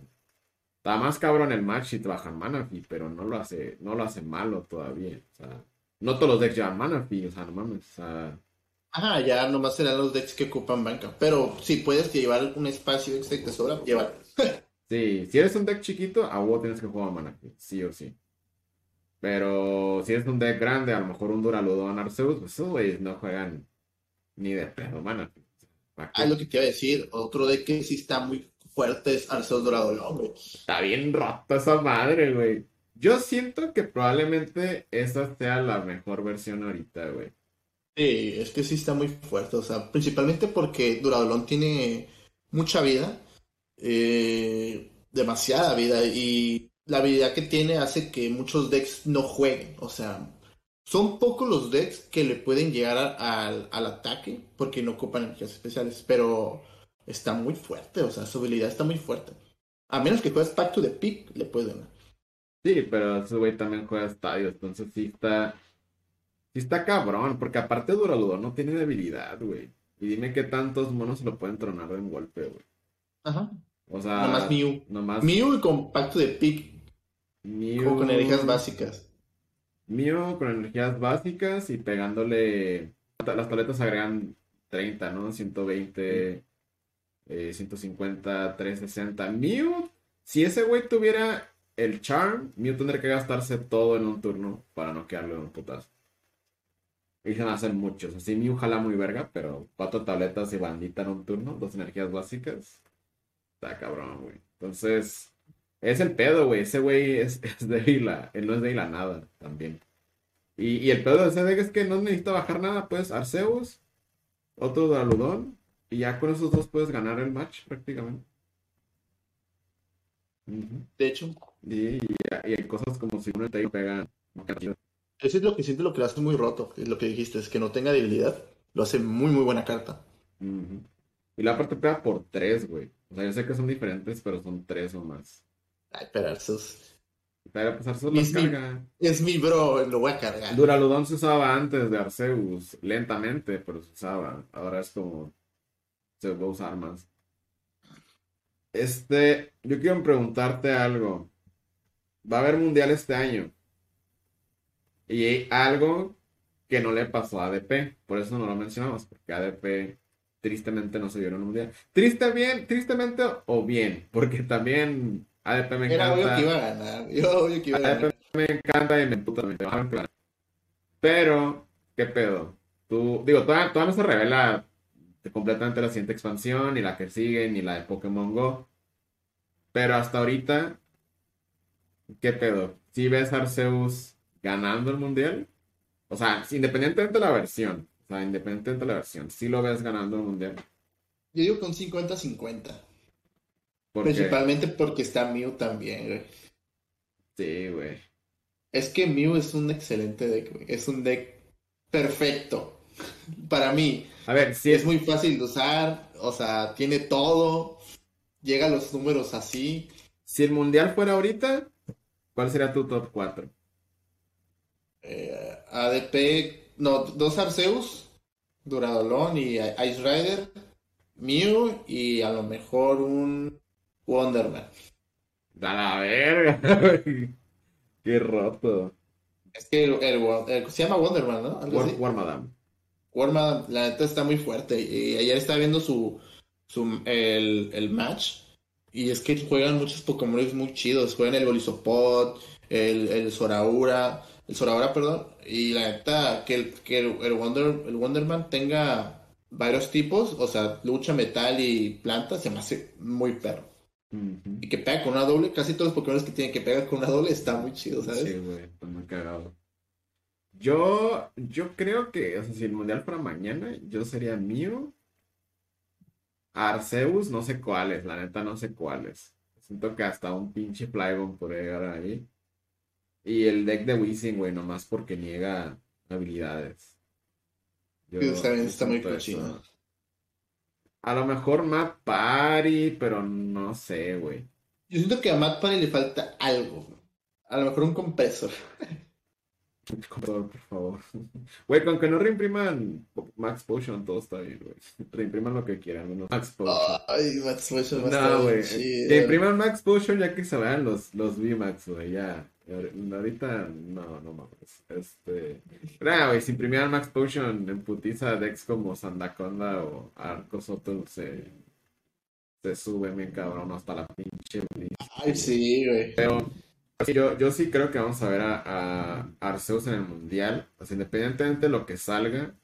Speaker 1: está más cabrón el match si te bajan Manaphy, pero no lo hace, no lo hace malo todavía, o sea, no todos los decks llevan Manaphy, o sea, no mames, o sea...
Speaker 2: ajá, ya nomás serán los decks que ocupan banca. Pero si puedes llevar un espacio extra que te sobra, llévalo.
Speaker 1: Sí, si eres un deck chiquito, a huevo tienes que jugar Manaphy, sí o sí. Pero si eres un deck grande, a lo mejor un Duraludon Arceus, pues esos güeyes no juegan ni de pedo Manaphy. ¿Para qué?
Speaker 2: Ah, es lo que te iba a decir. Otro deck que sí está muy fuerte es Arceus el hombre.
Speaker 1: Está bien rota esa madre, güey. Yo siento que probablemente esa sea la mejor versión ahorita, güey.
Speaker 2: Sí, es que sí está muy fuerte, o sea, principalmente porque Duraludon tiene mucha vida, eh, demasiada vida, y la habilidad que tiene hace que muchos decks no jueguen, o sea, son pocos los decks que le pueden llegar a- al, al ataque porque no ocupan energías especiales, pero está muy fuerte, o sea, su habilidad está muy fuerte. A menos que juegues Pack to the Peak, le puede ganar.
Speaker 1: Sí, pero ese güey también juega estadios, entonces sí está. Sí está cabrón, porque aparte Duraludon no tiene debilidad, güey. Y dime qué tantos monos se lo pueden tronar de un golpe, güey.
Speaker 2: Ajá.
Speaker 1: O sea.
Speaker 2: Nomás Mew.
Speaker 1: Nomás
Speaker 2: Mew y con Pack to the Peak,
Speaker 1: Mew.
Speaker 2: como con energías básicas.
Speaker 1: Mew con energías básicas y pegándole. Las tabletas agregan 30, ¿no? 120, eh, 150, 360. Mew, si ese güey tuviera el charm, Mew tendría que gastarse todo en un turno para noquearlo en un putazo. Y se van a hacer muchos. Así Mew jala muy verga, pero cuatro tabletas y bandita en un turno, dos energías básicas. Está cabrón, güey. Entonces, es el pedo, güey. Ese güey es, es débil a, él no es débil a nada también. Y, y el pedo de ese deck es que no necesita bajar nada, pues Arceus, otro Daludón, y ya con esos dos puedes ganar el match prácticamente.
Speaker 2: De hecho,
Speaker 1: Y, y- y hay cosas como si uno te pega.
Speaker 2: eso es lo que siento lo que lo hace muy roto, es lo que dijiste, es que no tenga debilidad, lo hace muy muy buena carta.
Speaker 1: Y la parte pega por tres, güey. O sea, yo sé que son diferentes, pero son tres o más.
Speaker 2: Ay, pero Arceus
Speaker 1: Pero pues Arceus las
Speaker 2: Es mi- es mi bro, lo voy a cargar.
Speaker 1: Duraludon se usaba antes de Arceus, lentamente, pero se usaba. Ahora es como se va a usar más. Este, yo quiero preguntarte algo. Va a haber mundial este año. Y hay algo que no le pasó a ADP, por eso no lo mencionamos, porque ADP tristemente no se dio en un mundial. Triste bien, tristemente o bien, porque también ADP me
Speaker 2: Era obvio
Speaker 1: encanta.
Speaker 2: que iba a ganar, yo obvio que iba a
Speaker 1: ADP
Speaker 2: ganar.
Speaker 1: me encanta y me puta me bajan plan. Pero, ¿qué pedo? Tú, digo, todavía, todavía no se revela completamente la siguiente expansión, ni la que sigue, ni la de Pokémon Go. Pero hasta ahorita, ¿qué pedo? ¿Sí ves a Arceus ganando el mundial? O sea, independientemente de la versión. O sea, independientemente de la versión. ¿Sí lo ves ganando el mundial?
Speaker 2: Yo digo con 50-50,
Speaker 1: Porque,
Speaker 2: principalmente porque está Mew también, güey.
Speaker 1: sí, güey.
Speaker 2: Es que Mew es un excelente deck, güey. Es un deck perfecto. Para mí,
Speaker 1: A ver, si
Speaker 2: es muy fácil de usar, o sea, tiene todo, llega a los números así.
Speaker 1: Si el mundial fuera ahorita, ¿cuál sería tu top 4?
Speaker 2: Eh, ADP, no, dos Arceus, Duradolón y Ice Rider, Mew y a lo mejor un Wonderman.
Speaker 1: A la verga. Qué roto.
Speaker 2: Es que el, el- el- se llama Wonderman, ¿no? Algo
Speaker 1: War. War Madame.
Speaker 2: La neta está muy fuerte. Y ayer estaba viendo su, su el, el match. Y es que juegan muchos Pokémon muy chidos. Juegan el Golisopod, el, el Zoraura, el Zoraura, perdón. Y la neta, que el, que el, el Wonder, el Wonderman tenga varios tipos, o sea, lucha, metal y planta, se me hace muy perro. Y que pega con una doble, casi todos los Pokémon que tienen que pegar con una doble está muy chido, ¿sabes?
Speaker 1: Sí, güey, está muy cagado. Yo, yo creo que, o sea, si el mundial fuera mañana, yo sería mío. Arceus, no sé cuáles, la neta no sé cuáles. Siento que hasta un pinche Flygon podría llegar ahí. Y el deck de Wizzing, güey, nomás porque niega habilidades. Yo
Speaker 2: Sí, está está muy cochino.
Speaker 1: A lo mejor Matt Party, pero no sé, güey.
Speaker 2: Yo siento que a Matt Parry le falta algo. A lo mejor un compresor.
Speaker 1: Por favor. Güey, con que no reimpriman Max Potion, todo está bien, güey. Reimpriman lo que quieran, menos Max Potion.
Speaker 2: Ay, Max Potion
Speaker 1: no, güey. Que impriman Max Potion ya que se vean los, los VMAX, güey, ya. Ahorita, no, no mames. Este. Nah, güey, si imprimieran Max Potion en putiza decks como Sandaconda o Arco Soto, se. Se sube bien cabrón hasta la pinche.
Speaker 2: Ay, sí, güey.
Speaker 1: Pero yo, yo sí creo que vamos a ver a, Arceus en el Mundial. Sea, independientemente de lo que salga.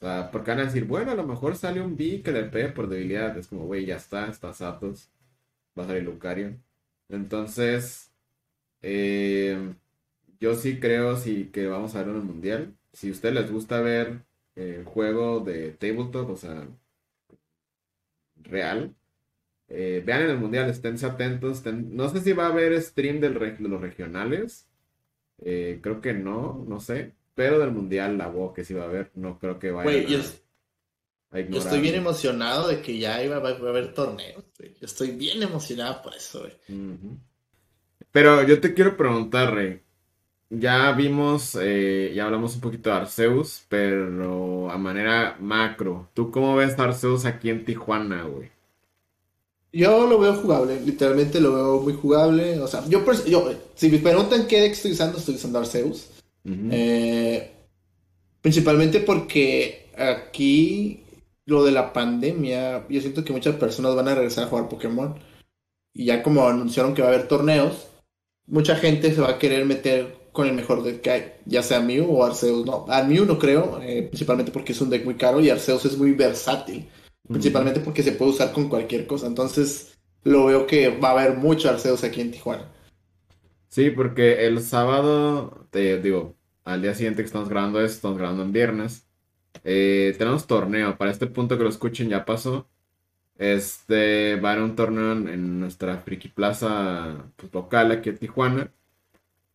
Speaker 1: O sea, porque van a decir, bueno, a lo mejor sale un B que le pegue por debilidad. Es como, güey, ya está, está Satos. Va a salir Lucario. Entonces, Eh, yo sí creo sí, que vamos a ver en el mundial. Si a ustedes les gusta ver eh, juego de tabletop, o sea, real, eh, vean en el mundial, esténse atentos. No sé si va a haber stream del de los regionales. Eh, creo que no, no sé. Pero del mundial, la voz que sí va a haber, no creo que vaya
Speaker 2: a, yo, estoy bien emocionado de que ya iba, a haber torneos. Yo estoy bien emocionado por eso.
Speaker 1: Pero yo te quiero preguntar, Rey. Ya vimos, eh, ya hablamos un poquito de Arceus, pero a manera macro. ¿Tú cómo ves a Arceus aquí en Tijuana, güey?
Speaker 2: Yo lo veo jugable, literalmente lo veo muy jugable. O sea, yo, si me preguntan qué deck estoy usando, estoy usando Arceus. Eh, principalmente porque aquí lo de la pandemia, yo siento que muchas personas van a regresar a jugar Pokémon. Y ya como anunciaron que va a haber torneos, mucha gente se va a querer meter con el mejor deck que hay, ya sea Mew o Arceus. No, a Mew no creo, eh, principalmente porque es un deck muy caro y Arceus es muy versátil, principalmente porque se puede usar con cualquier cosa. Entonces, lo veo que va a haber mucho Arceus aquí en Tijuana.
Speaker 1: Sí, porque el sábado, te digo, al día siguiente que estamos grabando esto, estamos grabando en viernes. Eh, tenemos torneo. Para este punto que lo escuchen ya pasó. Este va a haber un torneo en, nuestra Friki Plaza pues, local aquí en Tijuana.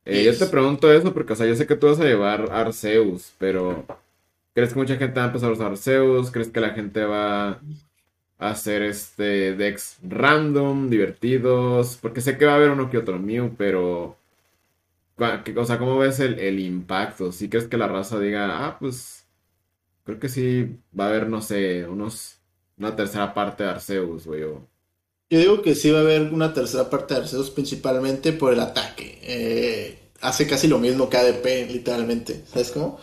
Speaker 1: Eh, yo te pregunto eso porque, o sea, yo sé que tú vas a llevar Arceus, pero ¿crees que mucha gente va a empezar a usar Arceus? ¿Crees que la gente va a hacer este decks random, divertidos? Porque sé que va a haber uno que otro Mew, pero... O sea, ¿cómo ves el, impacto? ¿Sí crees que la raza diga, ah, pues creo que sí va a haber, no sé, unos, una tercera parte de Arceus, güey? O...
Speaker 2: Yo digo que sí va a haber una tercera parte de Arceus principalmente por el ataque. Eh, hace casi lo mismo que ADP, literalmente. ¿Sabes cómo?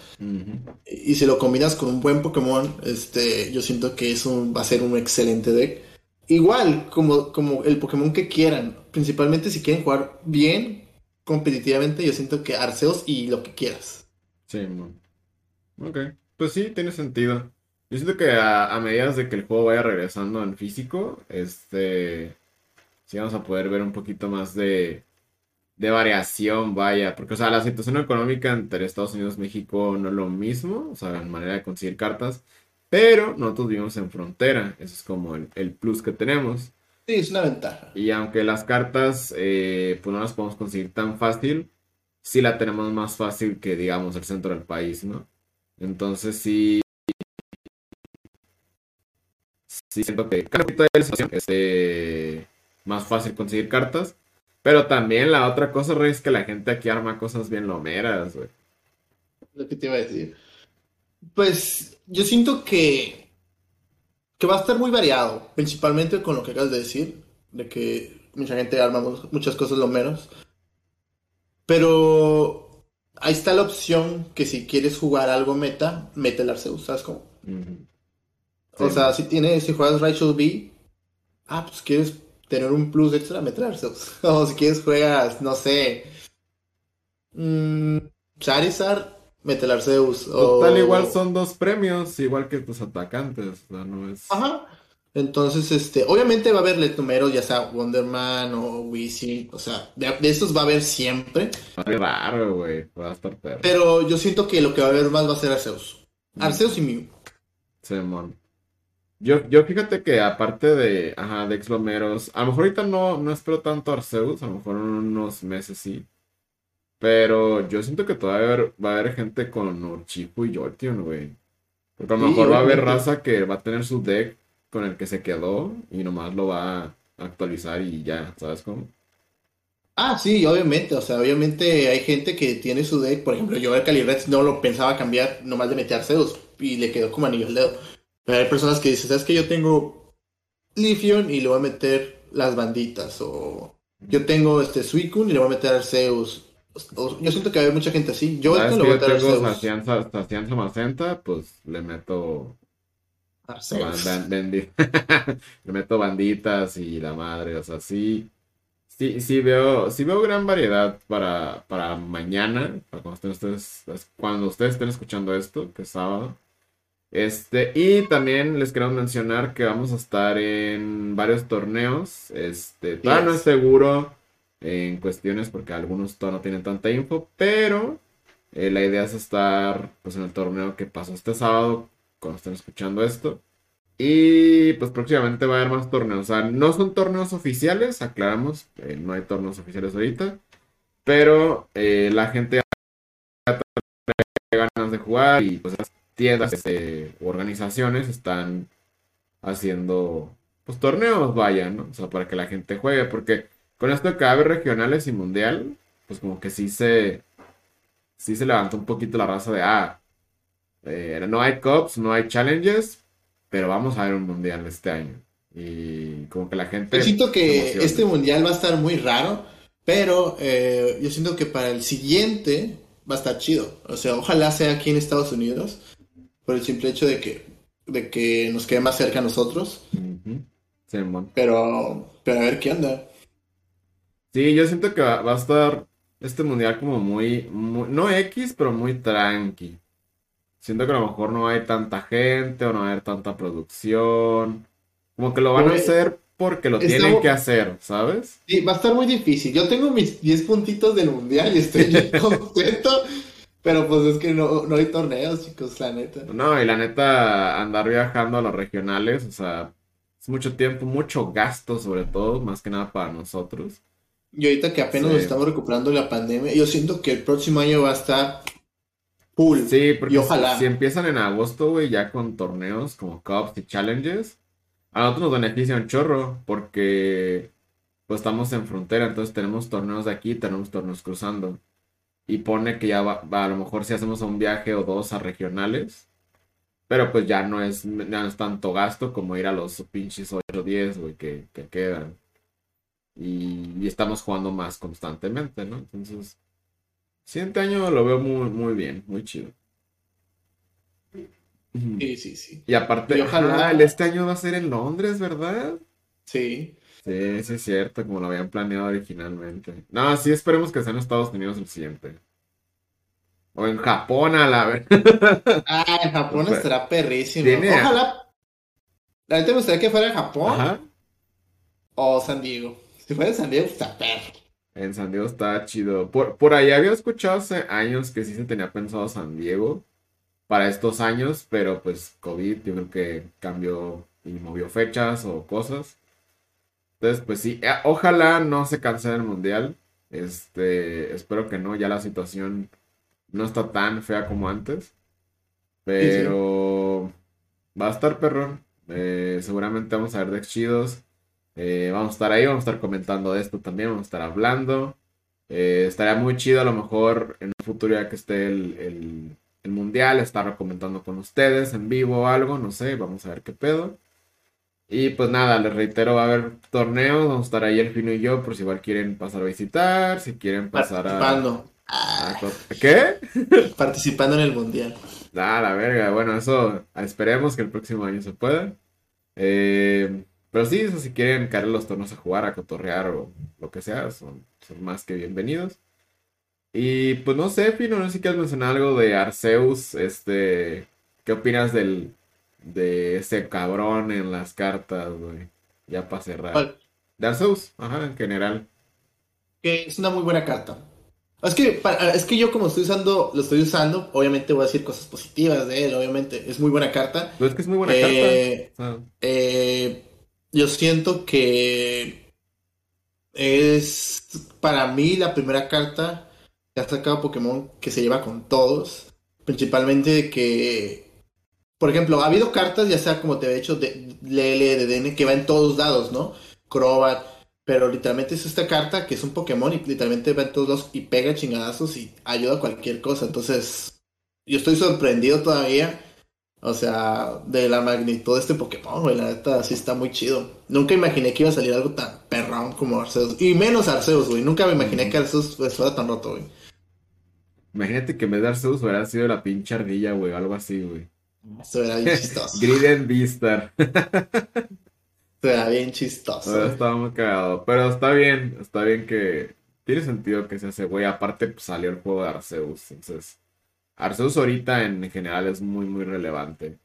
Speaker 2: Y si lo combinas con un buen Pokémon, este, yo siento que eso va a ser un excelente deck. Igual, como, como el Pokémon que quieran. Principalmente si quieren jugar bien, competitivamente, yo siento que Arceus y lo que quieras.
Speaker 1: Sí, Ok. Pues sí, tiene sentido. Yo siento que a, medida de que el juego vaya regresando en físico, este, sí vamos a poder ver un poquito más de, de variación, vaya, porque, o sea, la situación económica entre Estados Unidos y México no es lo mismo, o sea, en manera de conseguir cartas, pero nosotros vivimos en frontera, eso es como el, plus que tenemos.
Speaker 2: Sí, es una ventaja.
Speaker 1: Y aunque las cartas, eh, pues no las podemos conseguir tan fácil, sí la tenemos más fácil que, digamos, el centro del país, ¿no? Entonces sí, sí siento que cada la situación es este, más fácil conseguir cartas. Pero también la otra cosa, Rey, es que la gente aquí arma cosas bien lomeras, güey.
Speaker 2: Lo que te iba a decir. Pues yo siento que, que va a estar muy variado, principalmente con lo que acabas de decir, de que mucha gente arma muchas cosas lomeras. Pero ahí está la opción que si quieres jugar algo meta, mete el Arceus, ¿sabes cómo? O sea, si tienes, si juegas Rachel B, ah, pues quieres tener un plus extra, meter Arceus. O si quieres juegas, no sé, mmm, Charizard, mete el Arceus.
Speaker 1: Total, igual son dos premios, igual que tus atacantes, o sea, no es...
Speaker 2: Ajá. Entonces, este, obviamente va a haber números, ya sea Wonderman o Wizzing, o sea, de, estos va a haber siempre.
Speaker 1: Va a raro, güey, va a estar perro.
Speaker 2: Pero yo siento que lo que va a haber más va a ser Arceus. Mm. Arceus y Mew.
Speaker 1: Simón. Yo, yo fíjate que aparte de, ajá, de Exlomeros, a lo mejor ahorita no, no espero tanto Arceus, a lo mejor en unos meses sí. Pero yo siento que todavía va a haber gente con Urchifu y Jolteon, güey. Porque a lo mejor va a haber raza que va a tener su deck con el que se quedó y nomás lo va a actualizar y ya, ¿sabes cómo?
Speaker 2: Ah, sí, obviamente, o sea, obviamente hay gente que tiene su deck, por ejemplo, yo el Calibrex no lo pensaba cambiar nomás de meter Arceus y le quedó como anillo al dedo. Pero hay personas que dicen, ¿sabes que Yo tengo Lithium y le voy a meter las banditas. O yo tengo este Suicune y le voy a meter Arceus. yo siento que hay mucha gente así. Yo
Speaker 1: lo voy a meter Arceus. Sacianza Macenta, pues le meto... Arceus. le meto banditas y la madre, o sea, sí... Sí, sí veo, sí veo gran variedad para, para mañana, para cuando ustedes, cuando ustedes estén escuchando esto, que es sábado. Este, y también les quiero mencionar que vamos a estar en varios torneos. Este, todavía no es seguro en cuestiones porque algunos todavía no tienen tanta info, pero eh, la idea es estar pues en el torneo que pasó este sábado cuando estén escuchando esto. Y pues próximamente va a haber más torneos. O sea, no son torneos oficiales, aclaramos, eh, no hay torneos oficiales ahorita. Pero eh, la gente tiene ganas de jugar y pues tiendas este, organizaciones están haciendo pues torneos, vayan, ¿no? O sea, para que la gente juegue, porque con esto de cada vez regionales y mundial, pues como que sí se, sí se levantó un poquito la raza de, ah, eh, no hay cups, no hay challenges, pero vamos a ver un mundial este año. Y como que la gente...
Speaker 2: Yo siento que este mundial va a estar muy raro, pero eh, yo siento que para el siguiente va a estar chido. O sea, ojalá sea aquí en Estados Unidos, por el simple hecho de que, de que nos quede más cerca a nosotros. Pero, pero a ver qué onda.
Speaker 1: Sí, yo siento que va, a estar este mundial como muy, no X, pero muy tranqui. Siento que a lo mejor no hay tanta gente o no va a haber tanta producción. Como que lo van a hacer porque lo tienen que hacer, ¿sabes?
Speaker 2: Sí, va a estar muy difícil. Yo tengo mis 10 puntitos del mundial y estoy contento. Pero pues es que no, no hay torneos, chicos, la neta.
Speaker 1: No, y la neta, andar viajando a los regionales, o sea, es mucho tiempo, mucho gasto sobre todo, más que nada para nosotros.
Speaker 2: Y ahorita que apenas nos estamos recuperando la pandemia, yo siento que el próximo año va a estar full.
Speaker 1: Sí, porque ojalá. Si, empiezan en agosto, güey, ya con torneos como Cups y Challenges, a nosotros nos beneficia un chorro, porque pues estamos en frontera, entonces tenemos torneos de aquí, tenemos torneos cruzando. Y pone que ya va, a lo mejor si hacemos un viaje o dos a regionales, pero pues ya no es, no es tanto gasto como ir a los pinches 8 o 10, güey, que, que quedan y, estamos jugando más constantemente, ¿no? Entonces, siguiente año lo veo muy, muy bien, muy chido.
Speaker 2: Sí, sí, sí.
Speaker 1: Y aparte, ojalá el este año va a ser en Londres, ¿verdad?
Speaker 2: Sí.
Speaker 1: Sí, sí es cierto, como lo habían planeado originalmente. No, sí, esperemos que sea en Estados Unidos el siguiente. O en Japón, a la vez.
Speaker 2: ah, en Japón estará perrísimo. Ojalá. La gente me gustaría que fuera en Japón. Ajá. O San Diego. Si fuera en San Diego, está perro.
Speaker 1: En San Diego está chido. Por, por ahí había escuchado hace años que sí se tenía pensado San Diego para estos años, pero pues COVID yo creo que cambió y movió fechas o cosas. Entonces, pues sí, eh, ojalá no se cancele el mundial. Este, espero que no, ya la situación no está tan fea como antes. Pero va a estar perrón. Eh, seguramente vamos a ver decks chidos. Eh, vamos a estar ahí, vamos a estar comentando esto también, vamos a estar hablando. Eh, estaría muy chido a lo mejor en un futuro ya que esté el, mundial, estar comentando con ustedes en vivo o algo, no sé, vamos a ver qué pedo. Y pues nada, les reitero, va a haber torneos, vamos a estar ahí el Fino y yo, por si igual quieren pasar a visitar, si quieren pasar
Speaker 2: Participando.
Speaker 1: a... ¿Qué?
Speaker 2: Participando en el mundial.
Speaker 1: Ah, la verga, bueno, eso esperemos que el próximo año se pueda. Eh, pero sí, eso, si quieren caer los tornos a jugar, a cotorrear o lo que sea, son, son más que bienvenidos. Y pues no sé, Fino, no sé si quieres mencionar algo de Arceus, este, ¿qué opinas del, de ese cabrón en las cartas, güey? Ya para cerrar. De Arceus, ajá, en general.
Speaker 2: Que es una muy buena carta. Es que, es que yo como estoy usando, lo estoy usando, obviamente voy a decir cosas positivas de él, obviamente. Es muy buena carta.
Speaker 1: Pero es que es muy buena carta.
Speaker 2: Ah. Eh, yo siento que es para mí la primera carta que ha sacado Pokémon que se lleva con todos. Principalmente de que, por ejemplo, ha habido cartas, ya sea como te he dicho, de Lele, de DN, que va en todos lados, ¿no? Crobat, pero literalmente es esta carta que es un Pokémon y literalmente va en todos lados y pega chingadazos y ayuda a cualquier cosa. Entonces, yo estoy sorprendido todavía o sea, de la magnitud de este Pokémon, güey, la neta sí está muy chido. Nunca imaginé que iba a salir algo tan perrón como Arceus. Y menos Arceus, güey. Nunca me imaginé que Arceus pues, fuera tan roto, güey.
Speaker 1: Imagínate que en vez de Arceus hubiera sido la pinche ardilla, güey, algo así, güey.
Speaker 2: Esto era bien chistoso.
Speaker 1: Griden Beastar.
Speaker 2: Esto era bien chistoso.
Speaker 1: estaba muy cagado. Pero está bien, está bien que. Tiene sentido que se hace, güey. Aparte, pues, salió el juego de Arceus, entonces. Arceus ahorita en general es muy, muy relevante.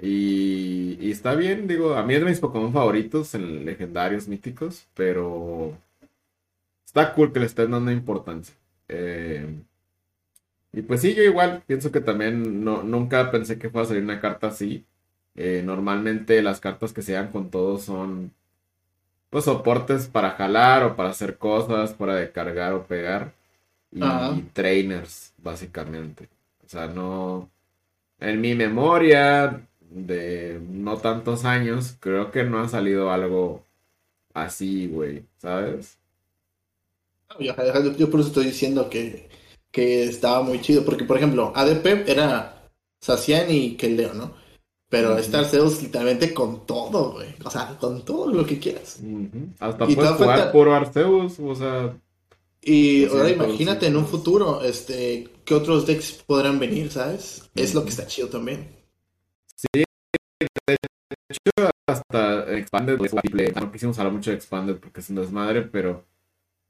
Speaker 1: Y, está bien, digo, a mí es de mis Pokémon favoritos en legendarios míticos, pero está cool que le estén dando importancia. Eh, y pues sí, yo igual pienso que también no, nunca pensé que fuera a salir una carta así. Eh, normalmente las cartas que se dan con todos son pues soportes para jalar o para hacer cosas, para descargar o pegar. Y, y trainers, básicamente. O sea, no. En mi memoria de no tantos años, creo que no ha salido algo así, güey, ¿sabes?
Speaker 2: Yo, por eso estoy diciendo que, que estaba muy chido, porque por ejemplo, ADP era Sacian y Keldeo, ¿no? Pero Star Zeus literalmente con todo, güey. O sea, con todo lo que quieras.
Speaker 1: Hasta puedes jugar por Arceus, o sea.
Speaker 2: Y ahora imagínate en un futuro, este, qué otros decks podrán venir, ¿sabes? Es lo que está chido también.
Speaker 1: Sí, de hecho, hasta Expanded, no quisimos hablar mucho de Expanded porque es un desmadre, pero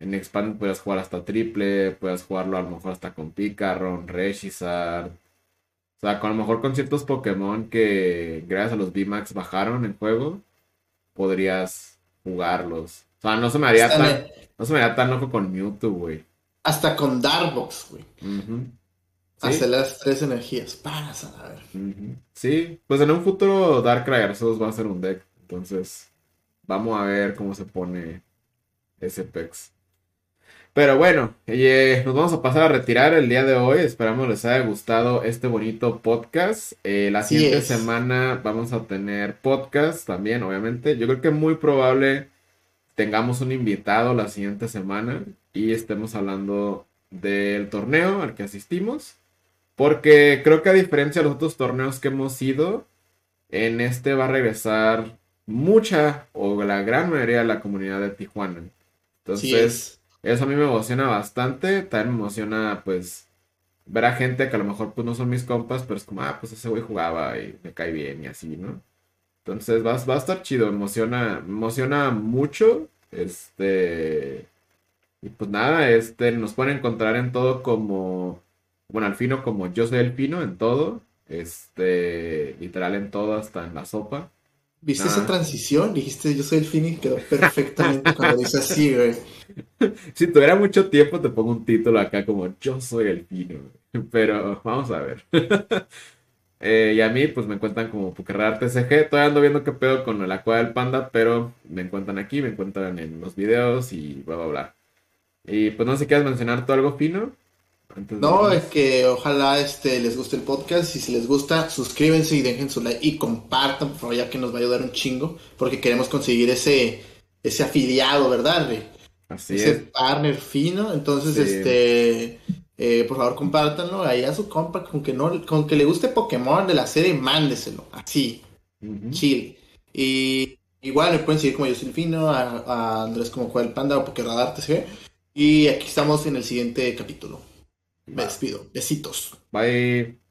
Speaker 1: en Expanded puedes jugar hasta triple, puedes jugarlo a lo mejor hasta con Picaron, Reshizard. O sea, con, a lo mejor con ciertos Pokémon que gracias a los VMAX bajaron en juego, podrías jugarlos. O sea, no se me haría tan, no se me haría tan loco con Mewtwo, güey.
Speaker 2: Hasta con Darbox, güey. Hasta las tres energías. Pasa, a ver.
Speaker 1: Sí, pues en un futuro Darkrai Arceus va a ser un deck. Entonces, vamos a ver cómo se pone ese Pex. Pero bueno, eh, nos vamos a pasar a retirar el día de hoy. Esperamos les haya gustado este bonito podcast. Eh, la siguiente semana vamos a tener podcast también, obviamente. Yo creo que es muy probable tengamos un invitado la siguiente semana y estemos hablando del torneo al que asistimos. Porque creo que a diferencia de los otros torneos que hemos ido, en este va a regresar mucha o la gran mayoría de la comunidad de Tijuana. Entonces... Eso a mí me emociona bastante. También me emociona, pues, ver a gente que a lo mejor pues no son mis compas, pero es como, ah, pues ese güey jugaba y me cae bien y así, ¿no? Entonces va, va a estar chido, emociona, emociona mucho. Este. Y pues nada, este, nos pueden encontrar en todo como. Bueno, al fino como yo soy el fino en todo. Este. Literal en todo, hasta en la sopa.
Speaker 2: ¿Viste esa transición? Dijiste yo soy el Fini, quedó perfectamente cuando dice así, güey.
Speaker 1: Si tuviera mucho tiempo te pongo un título acá como yo soy el Fino. Pero vamos a ver. Eh, y a mí pues me encuentran como Pukerrar TCG. Todavía ando viendo qué pedo con el Aqua del Panda, pero me encuentran aquí, me encuentran en los videos y bla bla bla. Y pues no sé, ¿quieres mencionar tú algo fino?
Speaker 2: No, es que ojalá este, les guste el podcast. Y si les gusta, suscríbanse y dejen su like y compartan, por favor, ya que nos va a ayudar un chingo. Porque queremos conseguir ese, ese afiliado, ¿verdad,
Speaker 1: Así
Speaker 2: ese partner fino. Entonces, este. Eh, por favor, compártanlo ahí a su compa. Con que, no, con que le guste Pokémon de la serie, mándeselo. Así. Chill. Y igual me pueden seguir como yo soy fino, a, Andrés como Cual Panda o Pokéradar TCG. Y aquí estamos en el siguiente capítulo. Me despido. Besitos.
Speaker 1: Bye.